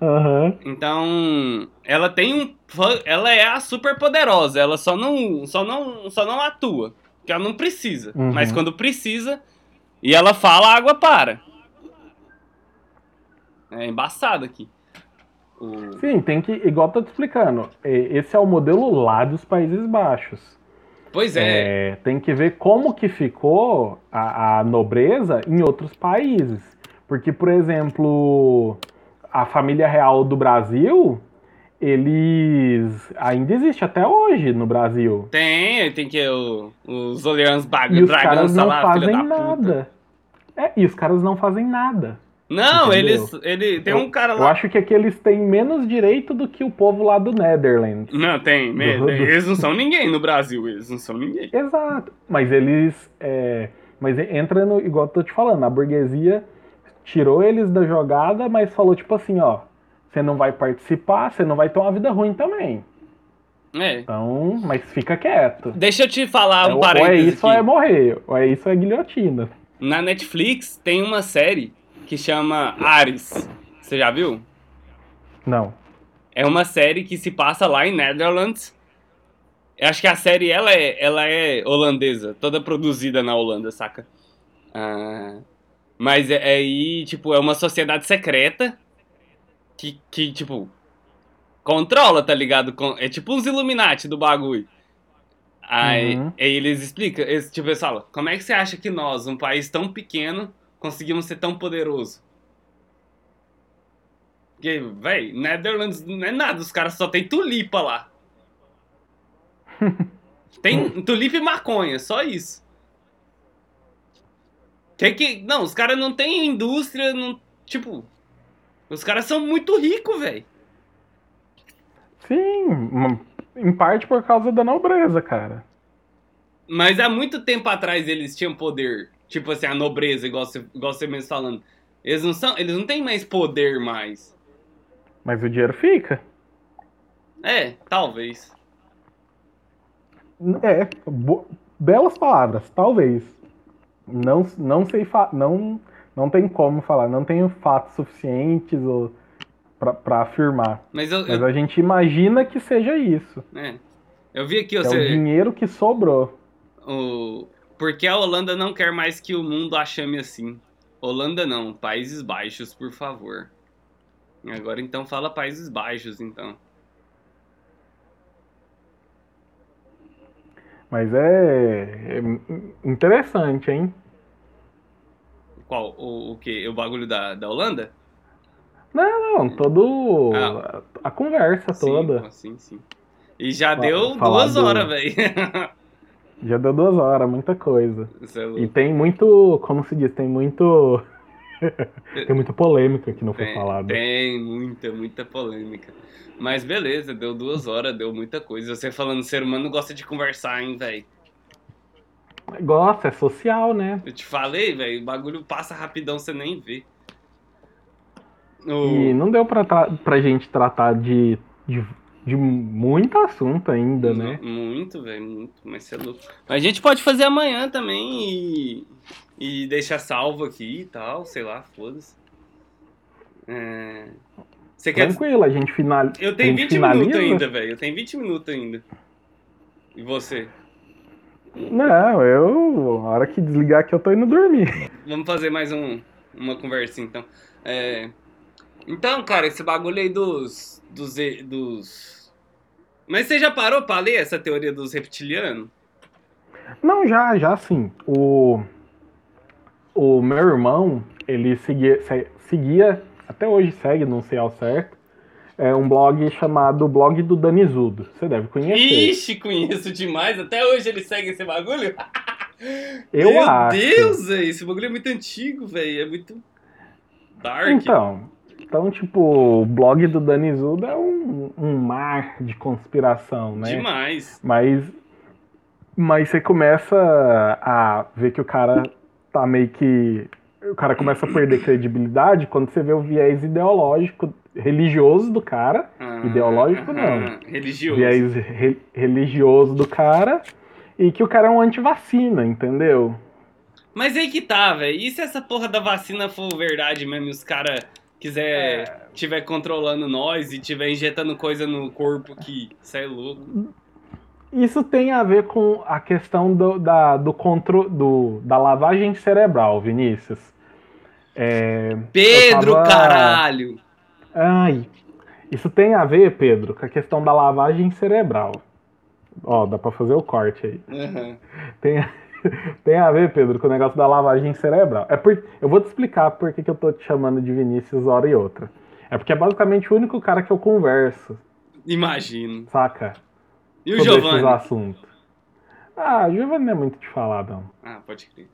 Aham. Então, ela tem um. Ela é a super poderosa. Ela só não, só não, só não atua. Porque ela não precisa. Uhum. Mas quando precisa e ela fala, a água para. É embaçado aqui. O- Sim, tem que, igual eu tô te explicando, esse é o modelo lá dos Países Baixos. Pois é. É, tem que ver como que ficou a, a nobreza em outros países. Porque, por exemplo, a família real do Brasil, eles ainda existe até hoje no Brasil. Tem, tem que o, os E bagulho, os dragão caras não lá, fazem nada. É, e os caras não fazem nada. Não, Entendeu? eles. Ele, tem um cara Eu lá. acho que aqui eles têm menos direito do que o povo lá do Netherlands. Não, tem, me- Do- do- Eles não são ninguém no Brasil, eles não são ninguém. Exato. Mas eles. é, mas entra no. Igual eu tô te falando, a burguesia tirou eles da jogada, mas falou tipo assim, ó. Você não vai participar, você não vai ter uma vida ruim também. É. Então, mas fica quieto. Deixa eu te falar um ou é parênteses isso ou aqui. é morrer. Ou é isso ou é guilhotina. Na Netflix tem uma série que chama Ares. Você já viu? Não. É uma série que se passa lá em Netherlands. Eu acho que a série ela é, ela é holandesa, toda produzida na Holanda, saca? Ah, mas é é aí, tipo, é uma sociedade secreta que, que tipo, controla, tá ligado? Com- É tipo uns Illuminati do bagulho. Aí, Uhum. aí eles explicam, eles, tipo, eles falam, como é que você acha que nós, um país tão pequeno, conseguimos ser tão poderoso? Porque, véi, Netherlands não é nada, os caras só tem tulipa lá. tem tulipa e maconha, só isso. Que que, não, os caras não tem indústria, não, tipo, os caras são muito ricos, velho. Sim, em parte por causa da nobreza, cara. Mas há muito tempo atrás eles tinham poder. Tipo assim, a nobreza, igual você, igual você mesmo falando. Eles não são. Eles não têm mais poder mais. Mas o dinheiro fica. É, talvez. É, belas palavras, talvez. Não, não sei, não, não tem como falar, não tenho fatos suficientes ou pra- pra afirmar. Mas eu, Mas eu, a gente imagina que seja isso. é, eu vi aqui, é o você, dinheiro que sobrou. o, Porque a Holanda não quer mais que o mundo a chame assim. Holanda não, Países Baixos, por favor. Agora então fala Países Baixos, então. Mas é, é interessante, hein? Qual? O, o que? O bagulho da, da Holanda? Não, não, todo. Ah. A, a, conversa sim, toda. Sim, sim. E já deu duas horas, velho. Já deu duas horas, muita coisa. É e tem muito, como se diz, tem muito. tem muita polêmica que não foi tem, falada. Tem muita, muita polêmica. Mas beleza, deu duas horas, deu muita coisa. Você falando, ser humano gosta de conversar, hein, velho? Gosta, é social, né? Eu te falei, velho, o bagulho passa rapidão, você nem vê. O... E não deu pra, pra gente tratar de, de de muito assunto ainda, né? Muito, velho, muito, mas você é louco. Mas a gente pode fazer amanhã também e, e deixar salvo aqui e tal, sei lá, foda-se. É... Você quer... Tranquilo, a gente finaliza. Eu tenho 20 finaliza? minutos ainda, velho. Eu tenho 20 minutos ainda. E você? Não, eu. A hora que desligar aqui eu tô indo dormir. Vamos fazer mais um, uma conversa então. É... Então, cara, esse bagulho aí dos. dos. dos mas você já parou pra ler essa teoria dos reptilianos? Não, já, já sim. O, o meu irmão, ele seguia, seguia, até hoje segue, não sei ao certo, é um blog chamado Blog do Danizudo. Você deve conhecer. Ixi, conheço demais. Até hoje ele segue esse bagulho? Eu Meu acho. Meu Deus, véio, esse bagulho é muito antigo, velho. É muito dark. Então, então, tipo, o blog do Danizuda é um, um mar de conspiração, né? Demais. Mas, mas você começa a ver que o cara tá meio que. O cara começa a perder credibilidade quando você vê o viés ideológico, religioso do cara. Ah, ideológico ah, não. Religioso. Viés re, religioso do cara. E que o cara é um antivacina, entendeu? Mas aí que tá, velho. E se essa porra da vacina for verdade mesmo e os caras quiser é... tiver controlando nós e tiver injetando coisa no corpo que você é louco. Isso tem a ver com a questão do, da, do contro, do, da lavagem cerebral, Vinícius. É, Pedro, tava... caralho! Ai, isso tem a ver, Pedro, com a questão da lavagem cerebral. Ó, dá pra fazer o corte aí. Uhum. Tem, Tem a ver, Pedro, com o negócio da lavagem cerebral. É por... Eu vou te explicar por que, que eu tô te chamando de Vinícius hora e outra. É porque é basicamente o único cara que eu converso. Imagino. Saca? E o Giovanni? esses assuntos. Ah, o Giovanni não é muito de falar, não. Ah, pode crer.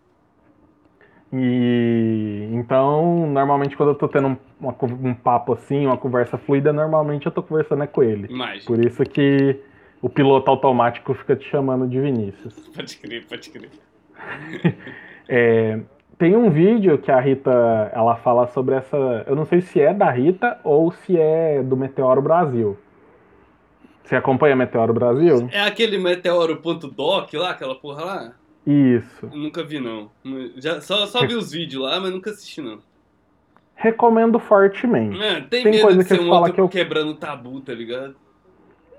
E então, normalmente quando eu tô tendo um, uma, um papo assim, uma conversa fluida, normalmente eu tô conversando é com ele. Imagina. Por isso que o piloto automático fica te chamando de Vinícius. Pode crer, pode crer. é, tem um vídeo que a Rita ela fala sobre essa. Eu não sei se é da Rita ou se é do Meteoro Brasil. Você acompanha Meteoro Brasil? É aquele meteoro.doc lá, aquela porra lá? Isso. Eu nunca vi, não. Já, só, só vi os vídeos lá, mas nunca assisti, não. Recomendo fortemente. É, tem, tem coisa que, você fala que eu quebrando tabu, tá ligado?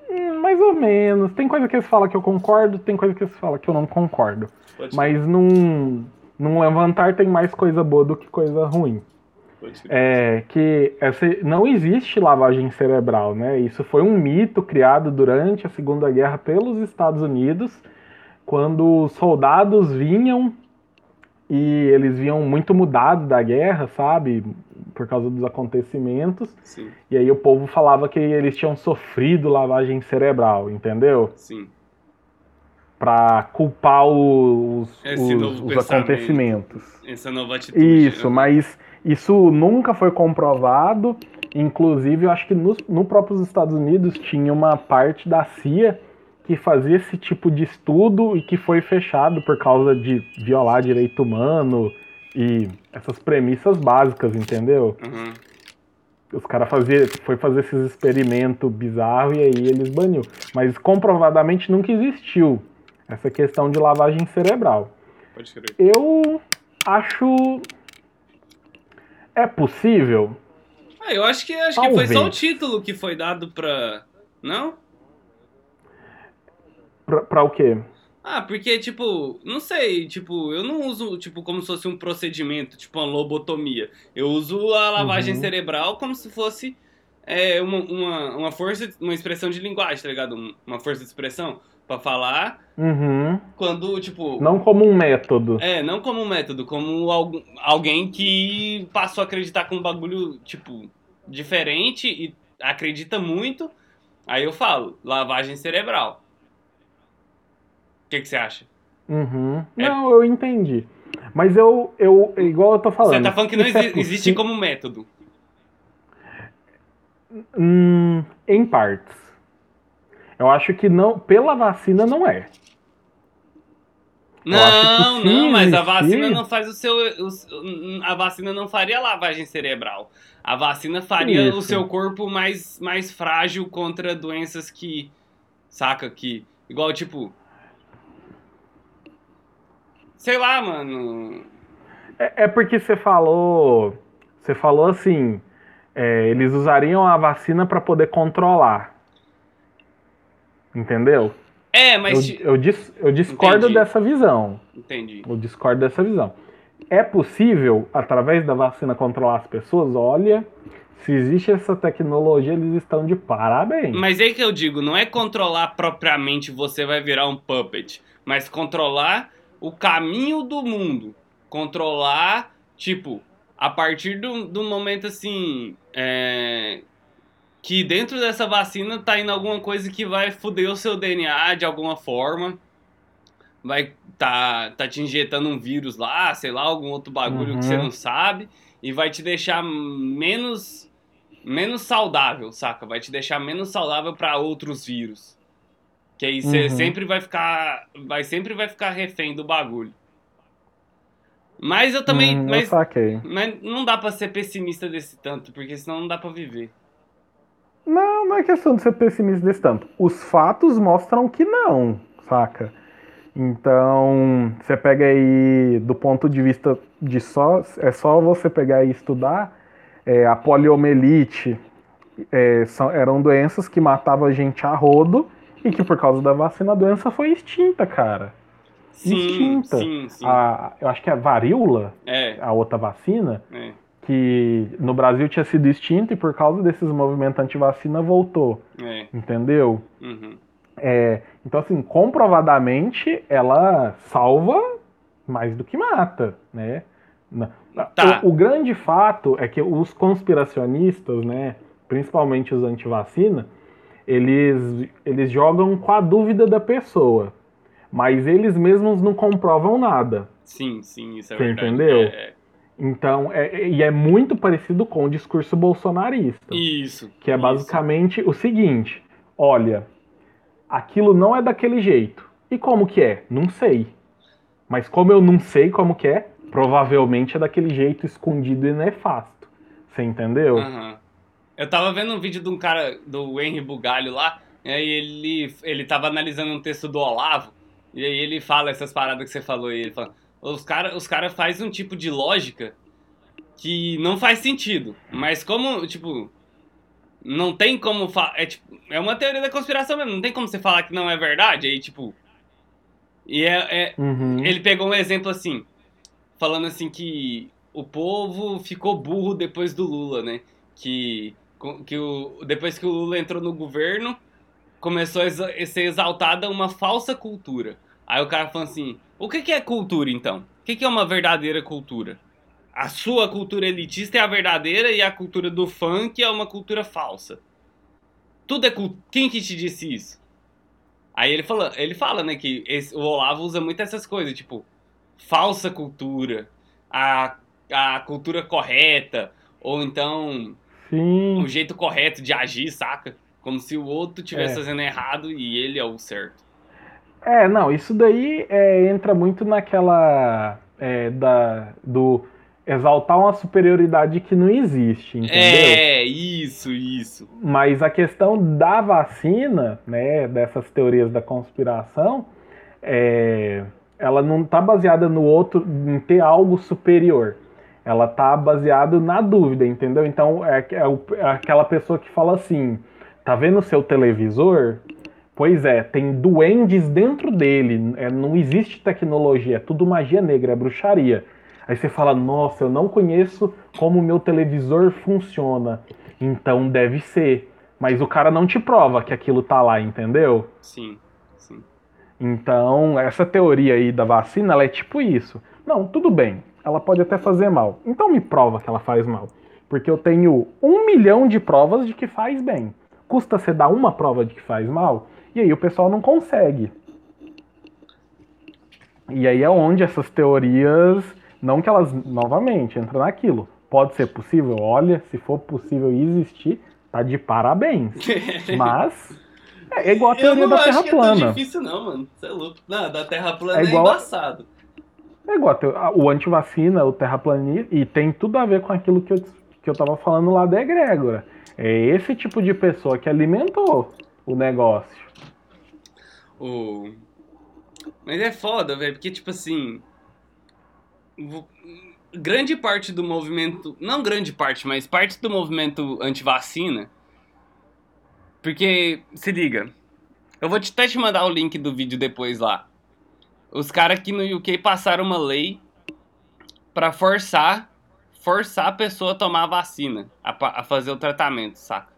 Hum, mais ou menos. Tem coisa que eles falam que eu concordo, tem coisa que eles falam que eu não concordo. Pode Mas num, num levantar tem mais coisa boa do que coisa ruim. É que essa, não existe lavagem cerebral, né? Isso foi um mito criado durante a Segunda Guerra pelos Estados Unidos, quando soldados vinham e eles vinham muito mudados da guerra, sabe? Por causa dos acontecimentos. Sim. E aí o povo falava que eles tinham sofrido lavagem cerebral, entendeu? Sim. Pra culpar os, os, os acontecimentos. Essa nova atitude. Isso, né? mas isso nunca foi comprovado. Inclusive, eu acho que no, no próprios Estados Unidos tinha uma parte da CIA que fazia esse tipo de estudo e que foi fechado por causa de violar direito humano e essas premissas básicas, entendeu? Uhum. Os caras fazer, foi fazer esses experimentos bizarros e aí eles baniu. Mas comprovadamente nunca existiu essa questão de lavagem cerebral. Pode crer. Eu acho. É possível? Ah, eu acho que acho que foi só o título que foi dado pra. Não? Pra, pra o quê? Ah, porque, tipo, não sei, tipo, eu não uso, tipo, como se fosse um procedimento, tipo uma lobotomia. Eu uso a lavagem Uhum. cerebral como se fosse é, uma, uma, uma força, uma expressão de linguagem, tá ligado? Um- Uma força de expressão pra falar Uhum. quando, tipo... Não como um método. É, não como um método, como algu- alguém que passou a acreditar com um bagulho, tipo, diferente e acredita muito. Aí eu falo, lavagem cerebral. O que, que você acha? Uhum. É- Não, eu entendi. Mas eu, eu, igual eu tô falando. Você tá falando que não é exi- existe como método. Hum, em partes. Eu acho que não, pela vacina não é. Não, se não, mas a existir- vacina não faz o seu. o- a vacina não faria lavagem cerebral. A vacina faria o Isso. seu corpo mais, mais frágil contra doenças que. Saca? Que. Igual, tipo. Sei lá, mano. É, é porque você falou. Você falou assim. é, eles usariam a vacina para poder controlar. Entendeu? É, mas. Eu, eu, dis- eu discordo Entendi. dessa visão. Entendi. Eu discordo dessa visão. É possível, através da vacina, controlar as pessoas? Olha, se existe essa tecnologia, eles estão de parabéns. Mas é que eu digo, não é controlar propriamente você vai virar um puppet, mas controlar o caminho do mundo. Controlar, tipo, a partir do, do momento assim. é, que dentro dessa vacina tá indo alguma coisa que vai foder o seu DNA de alguma forma. Vai tá, tá te injetando um vírus lá, sei lá, algum outro bagulho que você Uhum. não sabe. E vai te deixar menos menos saudável, saca? Vai te deixar menos saudável para outros vírus. Que aí você Uhum. sempre vai ficar, vai sempre vai ficar refém do bagulho. Mas eu também, Hum, eu mas, saquei. mas não dá pra ser pessimista desse tanto, porque senão não dá pra viver. Não, não é questão de ser pessimista desse tanto. Os fatos mostram que não, saca? Então, você pega aí do ponto de vista de só. É só você pegar e estudar é, a poliomielite. é, são- eram doenças que matavam a gente a rodo e que por causa da vacina a doença foi extinta, cara. Sim, Extinta. sim, sim. A, eu acho que é a varíola, É, a outra vacina, é, que no Brasil tinha sido extinta e por causa desses movimentos anti-vacina voltou, é. entendeu? uhum. É, então, assim, comprovadamente ela salva mais do que mata, né? Tá. O, o grande fato é que os conspiracionistas, né, principalmente os anti-vacina, eles, eles jogam com a dúvida da pessoa, mas eles mesmos não comprovam nada. Sim, sim, isso é Você verdade. entendeu? É, é. Então, é, e é muito parecido com o discurso bolsonarista. Isso. Que é isso. basicamente o seguinte: olha, aquilo não é daquele jeito. E como que é? Não sei. Mas como eu não sei como que é, provavelmente é daquele jeito escondido e nefasto. Você entendeu? Aham. Eu tava vendo um vídeo de um cara, do Henry Bugalho lá, e aí ele, ele tava analisando um texto do Olavo, e aí ele fala essas paradas que você falou, e ele fala, os caras os cara fazem um tipo de lógica que não faz sentido, mas como, tipo, não tem como, fa- é, tipo, é uma teoria da conspiração mesmo, não tem como você falar que não é verdade, aí, tipo, e é, é, Uhum. ele pegou um exemplo assim, falando assim que o povo ficou burro depois do Lula, né? Que, que o, depois que o Lula entrou no governo, começou a ser exaltada uma falsa cultura. Aí o cara falou assim: o que, que é cultura então? O que, que é uma verdadeira cultura? A sua cultura elitista é a verdadeira e a cultura do funk é uma cultura falsa. Tudo é cultura. Quem que te disse isso? Aí ele fala, ele fala, né, que esse- o Olavo usa muito essas coisas, tipo, falsa cultura, a, a cultura correta, ou então Sim. o jeito correto de agir, saca? Como se o outro estivesse É. fazendo errado e ele é o certo. É, não, isso daí é, entra muito naquela. é, da, do exaltar uma superioridade que não existe, entendeu? É, isso, isso. Mas a questão da vacina, né, dessas teorias da conspiração, é, ela não está baseada no outro, em ter algo superior. Ela está baseada na dúvida, entendeu? Então é, é é aquela pessoa que fala assim: tá vendo o seu televisor? Pois é, tem duendes dentro dele. É, não existe tecnologia, é tudo magia negra, é bruxaria. Aí você fala, nossa, eu não conheço como o meu televisor funciona. Então deve ser. Mas o cara não te prova que aquilo tá lá, entendeu? Sim, sim. Então, essa teoria aí da vacina, ela é tipo isso. Não, tudo bem, ela pode até fazer mal. Então me prova que ela faz mal. Porque eu tenho um milhão de provas de que faz bem. Custa você dar uma prova de que faz mal? E aí o pessoal não consegue. E aí é onde essas teorias, não que elas, novamente, entram naquilo. Pode ser possível? Olha, se for possível existir, tá de parabéns. Mas é igual a teoria da Terra plana. Não é difícil não, mano. Você é louco. Não, da Terra plana é, igual... é embaçado. É igual a, o antivacina, o terraplanista, e tem tudo a ver com aquilo que eu, que eu tava falando lá da egrégora. É esse tipo de pessoa que alimentou o negócio. O... Mas é foda, velho, porque, tipo assim. Grande parte do movimento. Não grande parte, mas parte do movimento anti-vacina. Porque, se liga. Eu vou até te mandar o link do vídeo depois lá. Os caras aqui no UK passaram uma lei para forçar forçar a pessoa a tomar a vacina, a, a fazer o tratamento, saca?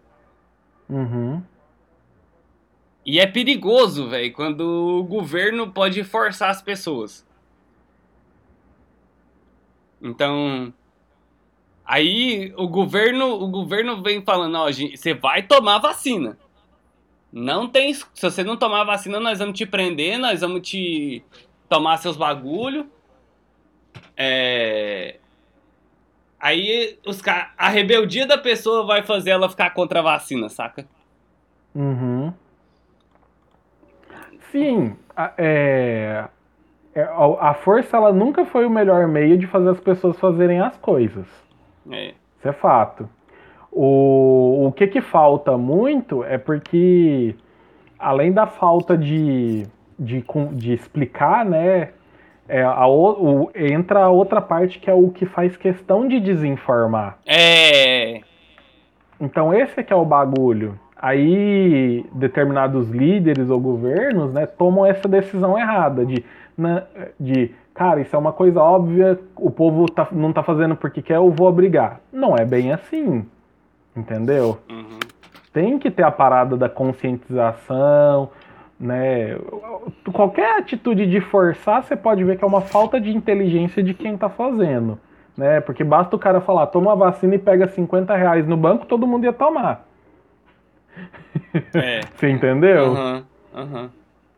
Uhum. E é perigoso, velho, quando o governo pode forçar as pessoas. Então, aí o governo, o governo vem falando, ó, você vai tomar vacina. Não tem, se você não tomar vacina, nós vamos te prender, nós vamos te tomar seus bagulho. É, Aí os a rebeldia da pessoa vai fazer ela ficar contra a vacina, saca? Uhum. Sim, a, é, é, a força ela nunca foi o melhor meio de fazer as pessoas fazerem as coisas. É. Isso é fato. O, o que que falta muito é porque, além da falta de, de, de explicar, né, é, a, o, entra a outra parte que é o que faz questão de desinformar. É. Então esse é que é o bagulho. Aí determinados líderes ou governos, né, tomam essa decisão errada de, na, de cara, isso é uma coisa óbvia, o povo tá, não tá fazendo porque quer, eu vou obrigar. Não é bem assim. Entendeu? Uhum. Tem que ter a parada da conscientização, né? Qualquer atitude de forçar, você pode ver que é uma falta de inteligência de quem está fazendo. Né? Porque basta o cara falar, toma a vacina e pega 50 reais no banco, todo mundo ia tomar. É. você entendeu? Uhum, uhum.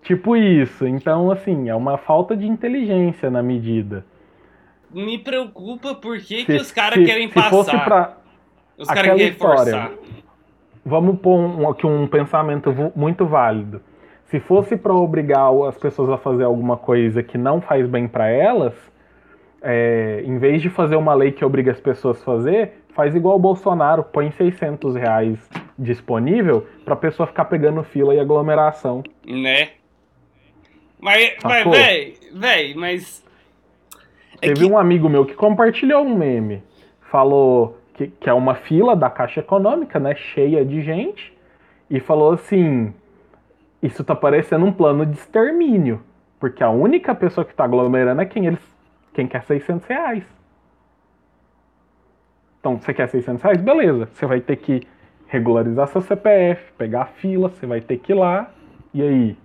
Tipo isso. Então, assim, é uma falta de inteligência na medida. Me preocupa por que, que os caras querem se passar. Fosse pra os caras querem história, forçar. Vamos pôr um, aqui um pensamento muito válido se fosse para obrigar as pessoas a fazer alguma coisa que não faz bem para elas, é, em vez de fazer uma lei que obriga as pessoas a fazer, faz igual o Bolsonaro, põe 600 reais disponível para a pessoa ficar pegando fila e aglomeração. Né? Mas, mas véi, véi, mas. É Teve que... um amigo meu que compartilhou um meme. Falou que, que é uma fila da Caixa Econômica, né? Cheia de gente. E falou assim: isso tá parecendo um plano de extermínio. Porque a única pessoa que tá aglomerando é quem eles. Quem quer 600 reais. Então, você quer 600 reais? Beleza. Você vai ter que regularizar seu CPF, pegar a fila, você vai ter que ir lá. E aí?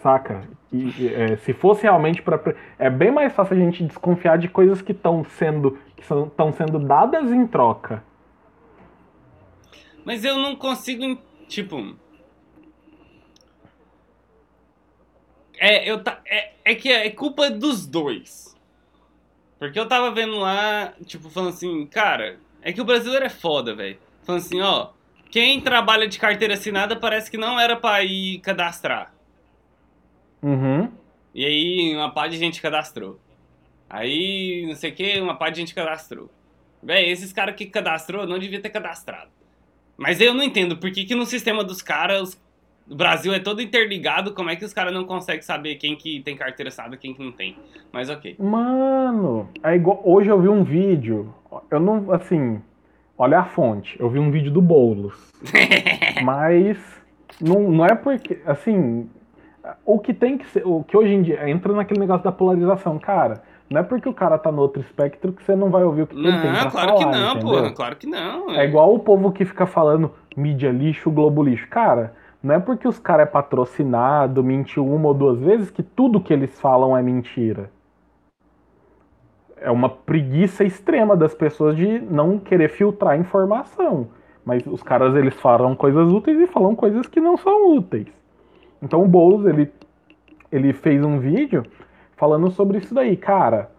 Saca? E, é, se fosse realmente para é bem mais fácil a gente desconfiar de coisas que estão sendo que estão sendo dadas em troca. Mas eu não consigo, tipo, É, eu ta, é, é que é culpa dos dois. Porque eu tava vendo lá, tipo, falando assim, cara, é que o brasileiro é foda, velho. Falando assim, ó, quem trabalha de carteira assinada parece que não era pra ir cadastrar. Uhum. E aí uma parte de gente cadastrou. Aí, não sei o que, uma parte de gente cadastrou. Véi, esses caras que cadastrou não devia ter cadastrado. Mas eu não entendo por que, que no sistema dos caras o Brasil é todo interligado, como é que os caras não conseguem saber quem que tem carteira assinada e quem que não tem? Mas ok. Mano, é igual, hoje eu vi um vídeo, eu não, assim, olha a fonte, eu vi um vídeo do Boulos. mas Não, não é porque, assim, o que tem que ser, o que hoje em dia entra naquele negócio da polarização, cara. Não é porque o cara tá no outro espectro que você não vai ouvir o que não, ele tem pra claro falar, que não, entendeu? porra. Claro que não. É igual o povo que fica falando mídia lixo, Globo lixo. Cara, não é porque os caras é patrocinado, mentiu uma ou duas vezes que tudo que eles falam é mentira. É uma preguiça extrema das pessoas de não querer filtrar informação. Mas os caras eles falam coisas úteis e falam coisas que não são úteis. Então o Boulos ele, ele fez um vídeo falando sobre isso daí. Cara,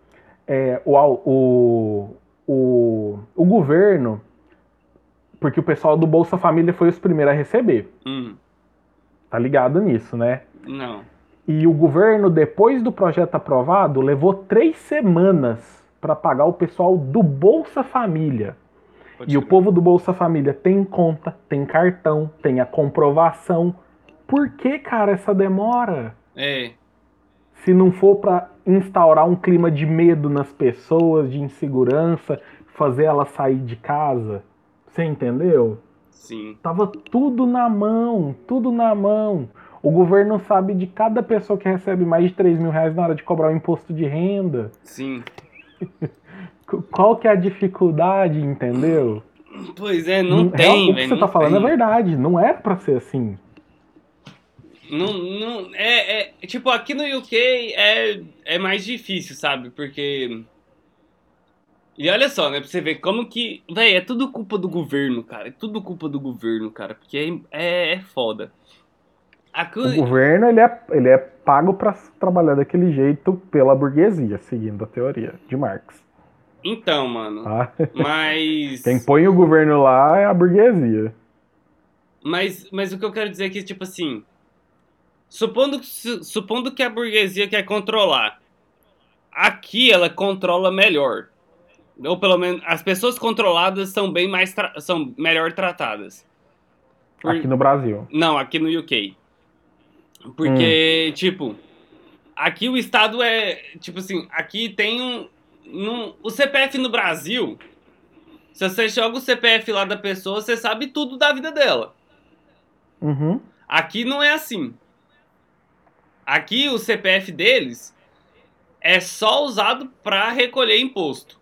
é, o, o, o, o governo, porque o pessoal do Bolsa Família foi os primeiros a receber. Hum, Tá ligado nisso, né? não. E o governo, depois do projeto aprovado, levou três semanas para pagar o pessoal do Bolsa Família. Pode E o povo do Bolsa Família tem conta, tem cartão, tem a comprovação. Por que, cara, essa demora? É, Se não for para instaurar um clima de medo nas pessoas, de insegurança, fazer elas sair de casa. Você entendeu? Sim. Tava tudo na mão, tudo na mão. O governo sabe de cada pessoa que recebe mais de 3 mil reais na hora de cobrar o imposto de renda. Sim. Qu- Qual que é a dificuldade, entendeu? Pois é, não Real- tem, O que você tá não falando tem. é verdade, não era pra ser assim. Não, não, é, é, tipo, aqui no UK é, é mais difícil, sabe? Porque. E olha só, né? Pra você ver como que. Véi, é tudo culpa do governo, cara. É tudo culpa do governo, cara. Porque é, é, é foda. O governo ele é, ele é pago pra trabalhar daquele jeito pela burguesia, seguindo a teoria de Marx. Então, mano. Tá? Mas. Quem põe o governo lá é a burguesia. Mas, mas o que eu quero dizer é que, tipo assim. Supondo, su- supondo que a burguesia quer controlar. Aqui ela controla melhor. Ou pelo menos as pessoas controladas são bem mais são melhor tratadas. Por- Aqui no Brasil. Não, aqui no UK. Porque, tipo, aqui o Estado é. Tipo assim, aqui tem um. num- o CPF no Brasil. Se você joga o CPF lá da pessoa, você sabe tudo da vida dela. Uhum. Aqui não é assim. Aqui o CPF deles é só usado para recolher imposto.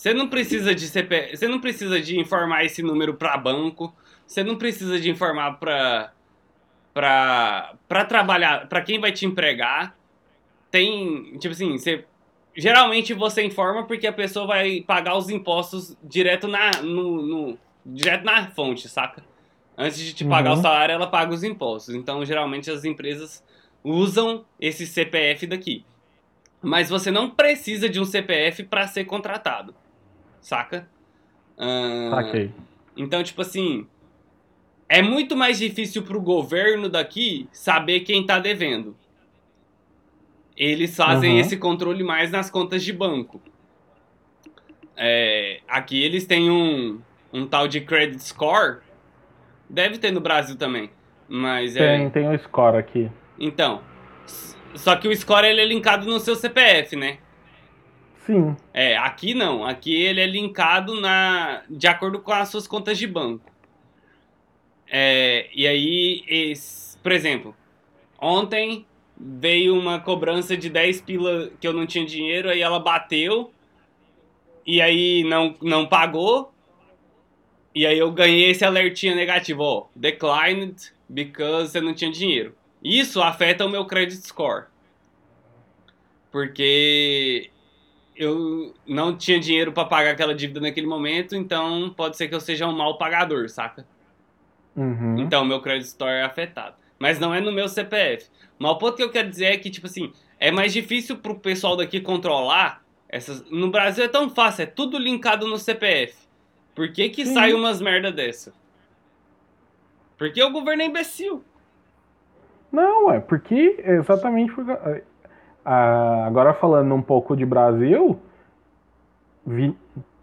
Você não precisa de CPF, você não precisa de informar esse número para banco, você não precisa de informar para para para trabalhar, para quem vai te empregar. Tem, tipo assim, você geralmente você informa porque a pessoa vai pagar os impostos direto na no, no- direto na fonte, saca? Antes de te pagar Uhum. o salário, ela paga os impostos. Então, geralmente, as empresas usam esse CPF daqui. Mas você não precisa de um CPF para ser contratado. Saca? Ah, Saquei. então, tipo assim, é muito mais difícil pro governo daqui saber quem tá devendo. Eles fazem Uhum. esse controle mais nas contas de banco. É, aqui eles têm um, um tal de credit score. Deve ter no Brasil também. Mas é. Tem, tem o score aqui. Então. Só que o score ele é linkado no seu CPF, né? Sim. É, aqui não. Aqui ele é linkado na, de acordo com as suas contas de banco. É, e aí, esse- por exemplo, ontem veio uma cobrança de 10 pila que eu não tinha dinheiro, aí ela bateu, e aí não, não pagou, e aí eu ganhei esse alertinho negativo, ó, declined because você não tinha dinheiro. Isso afeta o meu credit score. Porque eu não tinha dinheiro pra pagar aquela dívida naquele momento, então pode ser que eu seja um mau pagador, saca? Uhum. Então meu credit score é afetado. Mas não é no meu CPF. Mas o ponto que eu quero dizer é que, tipo assim, é mais difícil pro pessoal daqui controlar essas. No Brasil é tão fácil, é tudo linkado no CPF. Por que que Sim. sai umas merda dessa? Porque o governo é imbecil. Não, é porque exatamente por... ah, agora falando um pouco de Brasil, vi...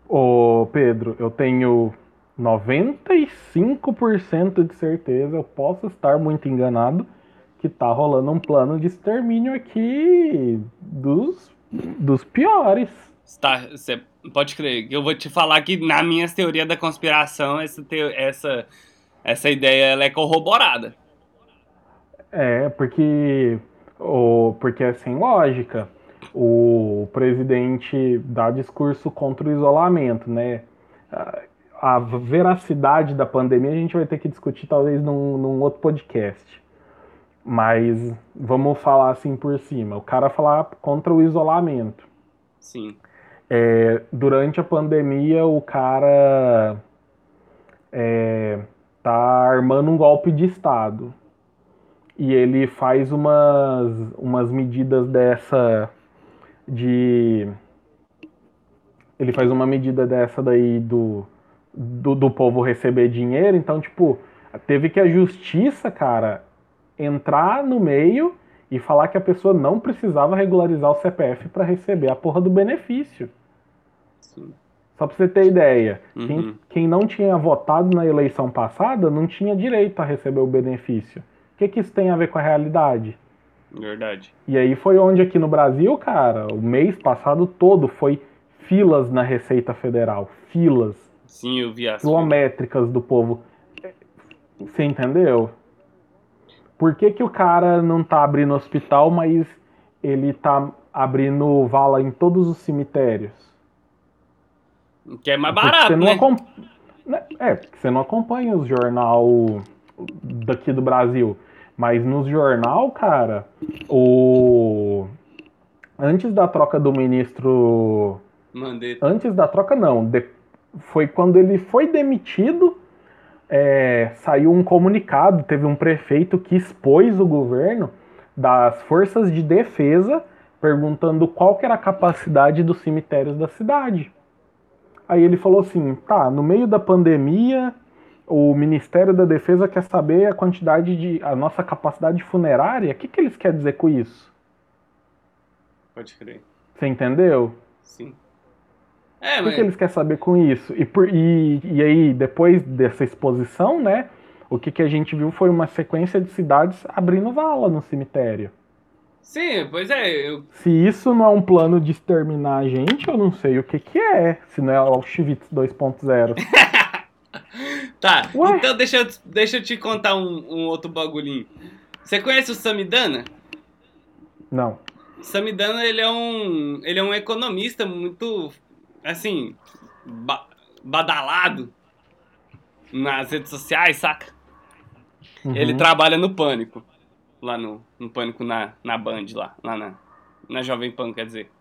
Ô Pedro, eu tenho 95% de certeza, eu posso estar muito enganado, que tá rolando um plano de extermínio aqui dos, dos piores. Tá, você pode crer. Eu vou te falar que na minha teoria da conspiração, essa, essa, essa ideia ela é corroborada. É, porque, o, porque é sem lógica. O presidente dá discurso contra o isolamento, né? A veracidade da pandemia a gente vai ter que discutir talvez num, num outro podcast. Mas vamos falar assim por cima. O cara falar contra o isolamento. Sim. É, durante a pandemia, o cara é, tá armando um golpe de Estado. E ele faz umas, umas medidas dessa de. Ele faz uma medida dessa daí do, do, do povo receber dinheiro. Então, tipo, teve que a justiça, cara, entrar no meio e falar que a pessoa não precisava regularizar o CPF para receber a porra do benefício. Sim. Só pra você ter ideia, Uhum. quem, quem não tinha votado na eleição passada não tinha direito a receber o benefício. O que, que isso tem a ver com a realidade? Verdade. E aí foi onde aqui no Brasil, cara, o mês passado todo foi filas na Receita Federal. Filas Sim, eu vi as quilométricas do povo. Você entendeu? Por que, que o cara não tá abrindo hospital, mas ele tá abrindo vala em todos os cemitérios? Que é mais barato, né? acom- né? É, porque você não acompanha os jornal daqui do Brasil. Mas nos jornal, cara, o. Antes da troca do ministro. Mandei. Antes da troca, não. de- Foi quando ele foi demitido. é, saiu um comunicado. Teve um prefeito que expôs o governo das forças de defesa, perguntando qual era a capacidade dos cemitérios da cidade. Aí ele falou assim: tá, no meio da pandemia, o Ministério da Defesa quer saber a quantidade de. a nossa capacidade funerária. O que, que eles querem dizer com isso? Pode crer. Você entendeu? Sim. É, O que, mas. que eles querem saber com isso? E, por- e, e aí, depois dessa exposição, né? O que, que a gente viu foi uma sequência de cidades abrindo vala no cemitério. Sim, pois é. Eu... Se isso não é um plano de exterminar a gente, eu não sei o que, que é. Se não é o Auschwitz 2.0. Tá, Ué? então deixa eu, deixa eu te contar um, um outro bagulhinho. Você conhece o Samidana? Não. Samidana, ele é um, ele é um economista muito, assim, ba- badalado nas redes sociais, saca? Uhum. Ele trabalha no Pânico, lá no, no Pânico na, na Band, lá, lá na, na Jovem Pan, quer dizer.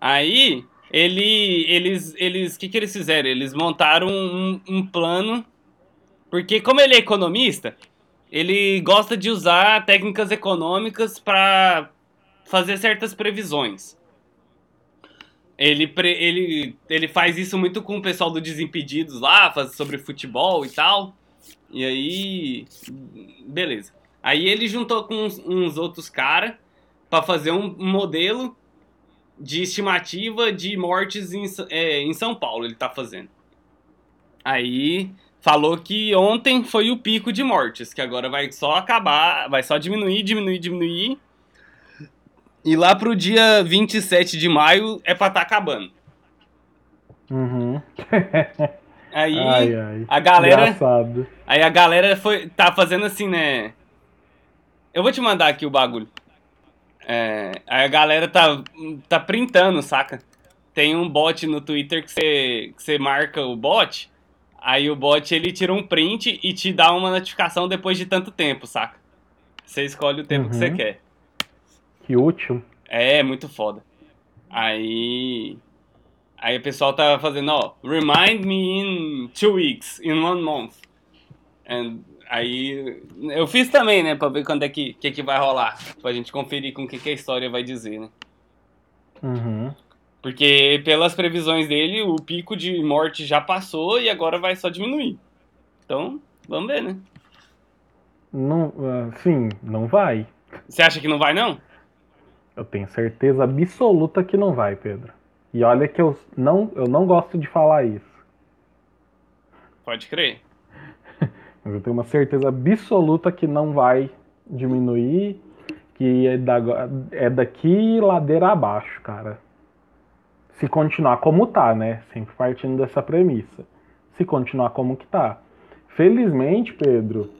Aí, ele, eles, eles, o que que eles fizeram? Eles montaram um, um plano, porque como ele é economista, ele gosta de usar técnicas econômicas para fazer certas previsões. Ele, ele, ele faz isso muito com o pessoal do Desimpedidos lá, faz sobre futebol e tal. E aí. Beleza. Aí ele juntou com uns, uns outros caras pra fazer um modelo de estimativa de mortes em, é, em São Paulo. Ele tá fazendo. Aí falou que ontem foi o pico de mortes, que agora vai só acabar, vai só diminuir, diminuir, diminuir. E lá pro dia 27 de maio é pra tá acabando. Uhum. Aí Ai, ai. a galera. Engraçado. Aí a galera foi, tá fazendo assim, né? Eu vou te mandar aqui o bagulho. É, aí a galera tá, tá printando, saca? Tem um bot no Twitter que você, que você marca o bot, aí o bot ele tira um print e te dá uma notificação depois de tanto tempo, saca? Você escolhe o tempo que você Uhum. quer. Que útil. É, muito foda. Aí. Aí o pessoal tá fazendo, ó, remind me in two weeks, in one month. And aí. Eu fiz também, né, pra ver quando é que, que, que vai rolar. Pra gente conferir com o que, que a história vai dizer, né? Uhum. Porque pelas previsões dele, o pico de morte já passou e agora vai só diminuir. Então, vamos ver, né? Não, ah, sim, não vai. Você acha que não vai, não? Eu tenho certeza absoluta que não vai, Pedro. E olha que eu não, eu não gosto de falar isso. Pode crer. Eu tenho uma certeza absoluta que não vai diminuir, que é, da, é daqui ladeira abaixo, cara. Se continuar como tá, né? Sempre partindo dessa premissa. Se continuar como que tá. Felizmente, Pedro,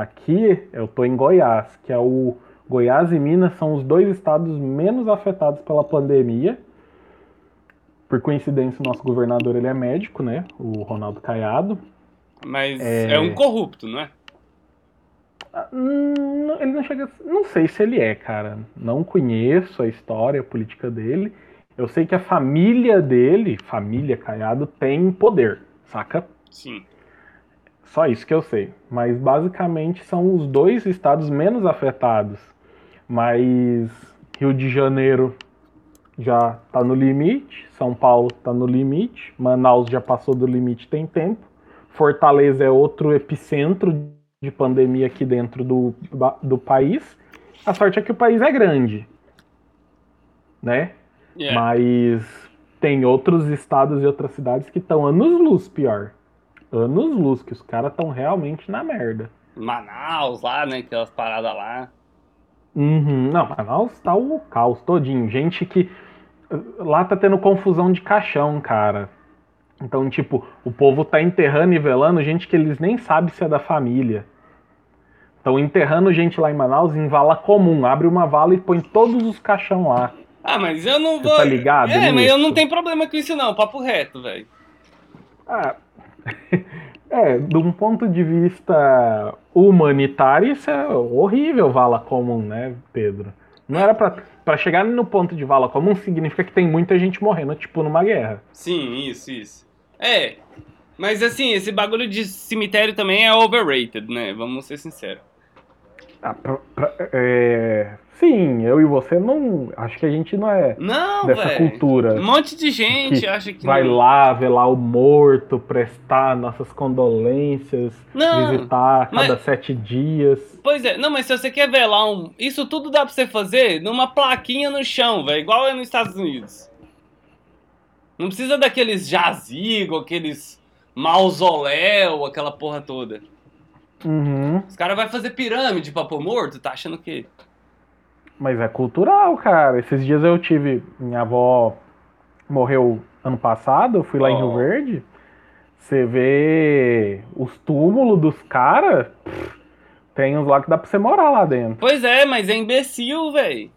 aqui eu tô em Goiás, que é o Goiás e Minas são os dois estados menos afetados pela pandemia. Por coincidência, o nosso governador ele é médico, né? O Ronaldo Caiado. Mas é, é um corrupto, não é? Hum, ele não chega. Não sei se ele é, cara. Não conheço a história a política dele. Eu sei que a família dele, família Caiado, tem poder, saca? Sim. Só isso que eu sei. Mas basicamente são os dois estados menos afetados. Mas Rio de Janeiro já tá no limite, São Paulo tá no limite, Manaus já passou do limite tem tempo. Fortaleza é outro epicentro de pandemia aqui dentro do, do país. A sorte é que o país é grande, né? Yeah. Mas tem outros estados e outras cidades que estão anos-luz pior. Anos-luz, que os caras estão realmente na merda. Manaus lá, né? Aquelas paradas lá. Uhum. Não, Manaus tá o caos todinho. Gente que. Lá tá tendo confusão de caixão, cara. Então, tipo, o povo tá enterrando e velando gente que eles nem sabem se é da família. Estão enterrando gente lá em Manaus em vala comum. Abre uma vala e põe todos os caixão lá. Ah, mas eu não vou. Você tá ligado? É, nisso? mas eu não tenho problema com isso, não. Papo reto, velho. Ah. é, de um ponto de vista humanitário, isso é horrível, vala comum, né, Pedro? Não era pra. Pra chegar no ponto de vala comum significa que tem muita gente morrendo, tipo numa guerra. Sim, isso, isso. É. Mas assim, esse bagulho de cemitério também é overrated, né? Vamos ser sinceros. Ah, pra, pra, é... Sim, eu e você não. Acho que a gente não é não, dessa véio. cultura. Um monte de gente que acha que. Vai não. lá ver lá o morto, prestar nossas condolências, não, visitar a cada mas... sete dias. Pois é, não, mas se você quer ver lá um. Isso tudo dá pra você fazer numa plaquinha no chão, velho, igual é nos Estados Unidos. Não precisa daqueles jazigo, aqueles mausoléu, aquela porra toda. Uhum. Os caras vão fazer pirâmide pra pôr morto, tá achando que. Mas é cultural, cara. Esses dias eu tive. Minha avó morreu ano passado, eu fui lá oh. em Rio Verde. Você vê os túmulos dos caras. Tem uns lá que dá pra você morar lá dentro. Pois é, mas é imbecil, velho.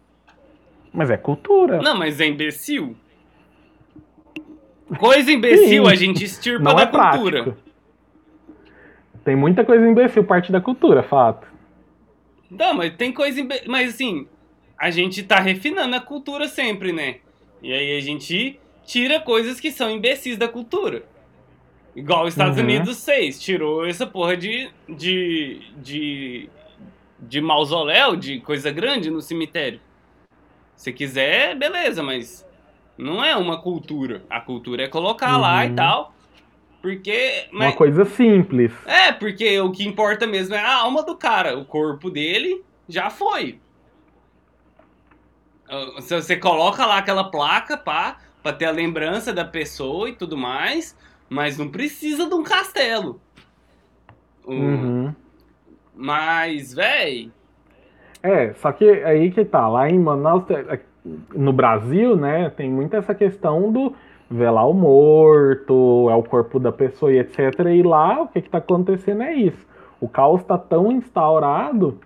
Mas é cultura. Não, mas é imbecil. Coisa imbecil Sim. a gente estirpa Não da é cultura. Prático. Tem muita coisa imbecil, parte da cultura, fato. Não, mas tem coisa imbecil. Mas assim, a gente tá refinando a cultura sempre, né? E aí a gente tira coisas que são imbecis da cultura. Igual os Estados uhum. Unidos fez, tirou essa porra de, de, de, de mausoléu, de coisa grande no cemitério. Se quiser, beleza, mas não é uma cultura. A cultura é colocar uhum. lá e uhum. tal. Porque. Mas... Uma coisa simples. É, porque o que importa mesmo é a alma do cara. O corpo dele já foi. Se você coloca lá aquela placa, pá, pra ter a lembrança da pessoa e tudo mais, mas não precisa de um castelo. Uhum. Mas, véi. É, só que aí que tá, lá em Manaus, no Brasil, né, tem muito essa questão do velar o morto, é o corpo da pessoa e etc. E lá o que está acontecendo é isso. O caos está tão instaurado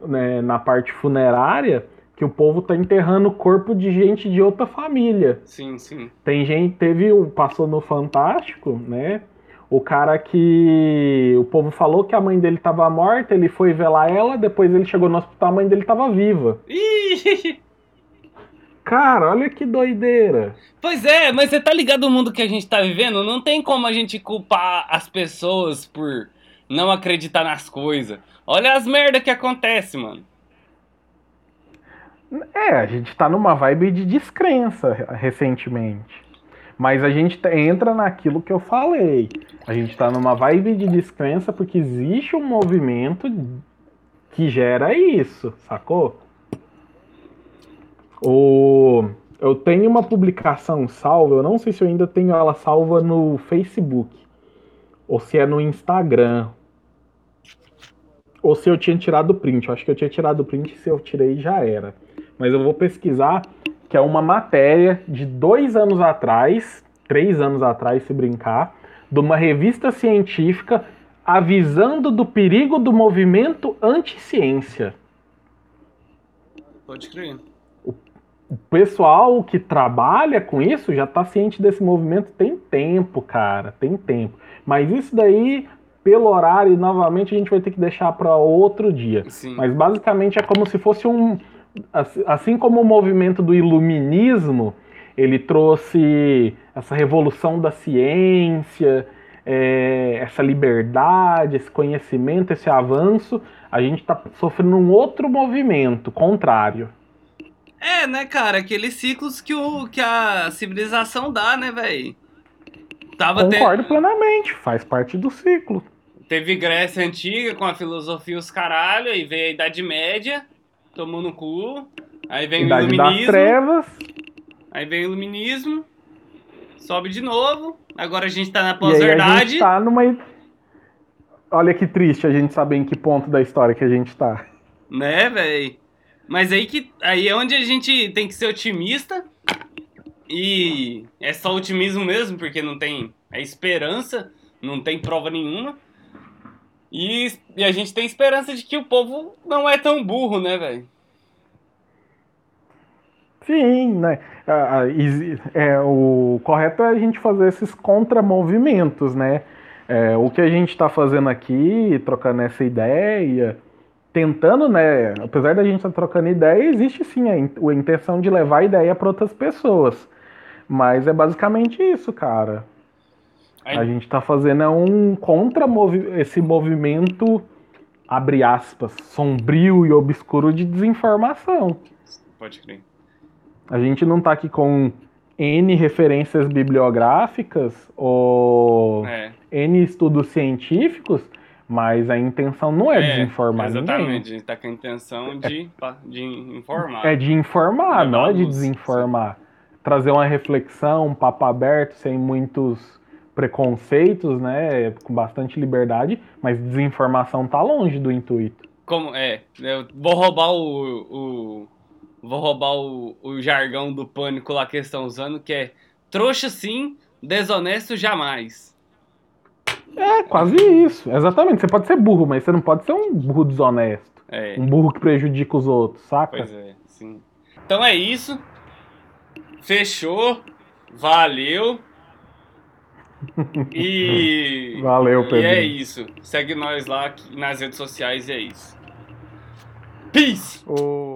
né, na parte funerária que o povo está enterrando o corpo de gente de outra família. Sim, sim. Tem gente, teve um, passou no Fantástico, né? O cara que o povo falou que a mãe dele estava morta, ele foi velar ela, depois ele chegou no hospital, a mãe dele estava viva. Ih! Cara, olha que doideira. Pois é, mas você tá ligado no mundo que a gente tá vivendo? Não tem como a gente culpar as pessoas por não acreditar nas coisas. Olha as merda que acontece, mano. É, a gente tá numa vibe de descrença recentemente. Mas a gente entra naquilo que eu falei. A gente tá numa vibe de descrença porque existe um movimento que gera isso, sacou? O, eu tenho uma publicação salva, eu não sei se eu ainda tenho ela salva no Facebook, ou se é no Instagram, ou se eu tinha tirado o print. Eu acho que eu tinha tirado o print, se eu tirei já era. Mas eu vou pesquisar, que é uma matéria de dois anos atrás, três anos atrás, se brincar, de uma revista científica avisando do perigo do movimento anti-ciência. Pode crer. O pessoal que trabalha com isso já está ciente desse movimento tem tempo, cara, tem tempo. Mas isso daí, pelo horário, novamente a gente vai ter que deixar para outro dia. Sim. Mas basicamente é como se fosse um. Assim como o movimento do iluminismo, ele trouxe essa revolução da ciência, é, essa liberdade, esse conhecimento, esse avanço, a gente está sofrendo um outro movimento contrário. É, né, cara? Aqueles ciclos que, o, que a civilização dá, né, velho? Concordo te... plenamente, faz parte do ciclo. Teve Grécia Antiga com a filosofia os caralho, aí veio a Idade Média, tomou no cu, aí vem Idade o Iluminismo. Das trevas. Aí vem o Iluminismo, sobe de novo, agora a gente tá na pós-verdade. A gente tá numa... Olha que triste a gente saber em que ponto da história que a gente tá. Né, velho? Mas aí que aí é onde a gente tem que ser otimista. E é só otimismo mesmo, porque não tem é esperança, não tem prova nenhuma. E, e a gente tem esperança de que o povo não é tão burro, né, velho? Sim, né? É, o correto é a gente fazer esses contramovimentos, né? É, o que a gente está fazendo aqui, trocando essa ideia, tentando, né? Apesar da gente estar tá trocando ideia, existe sim a, a intenção de levar a ideia para outras pessoas. Mas é basicamente isso, cara. Aí... A gente está fazendo é um contra -movi esse movimento, abre aspas, sombrio e obscuro de desinformação. Pode crer. A gente não está aqui com N referências bibliográficas ou é. N estudos científicos mas a intenção não é, é desinformar exatamente, ninguém. Exatamente, a gente tá com a intenção de, de informar. É de informar, não é de desinformar. Sim. Trazer uma reflexão, um papo aberto, sem muitos preconceitos, né? Com bastante liberdade, mas desinformação tá longe do intuito. Como é? Eu vou roubar o, o vou roubar o, o jargão do pânico lá que eles estão usando, que é trouxa sim, desonesto jamais. É, quase isso. Exatamente. Você pode ser burro, mas você não pode ser um burro desonesto. É. Um burro que prejudica os outros, saca? Pois é, sim. Então é isso. Fechou. Valeu. E. Valeu, Pedro. E é isso. Segue nós lá nas redes sociais e é isso. Peace! Oh.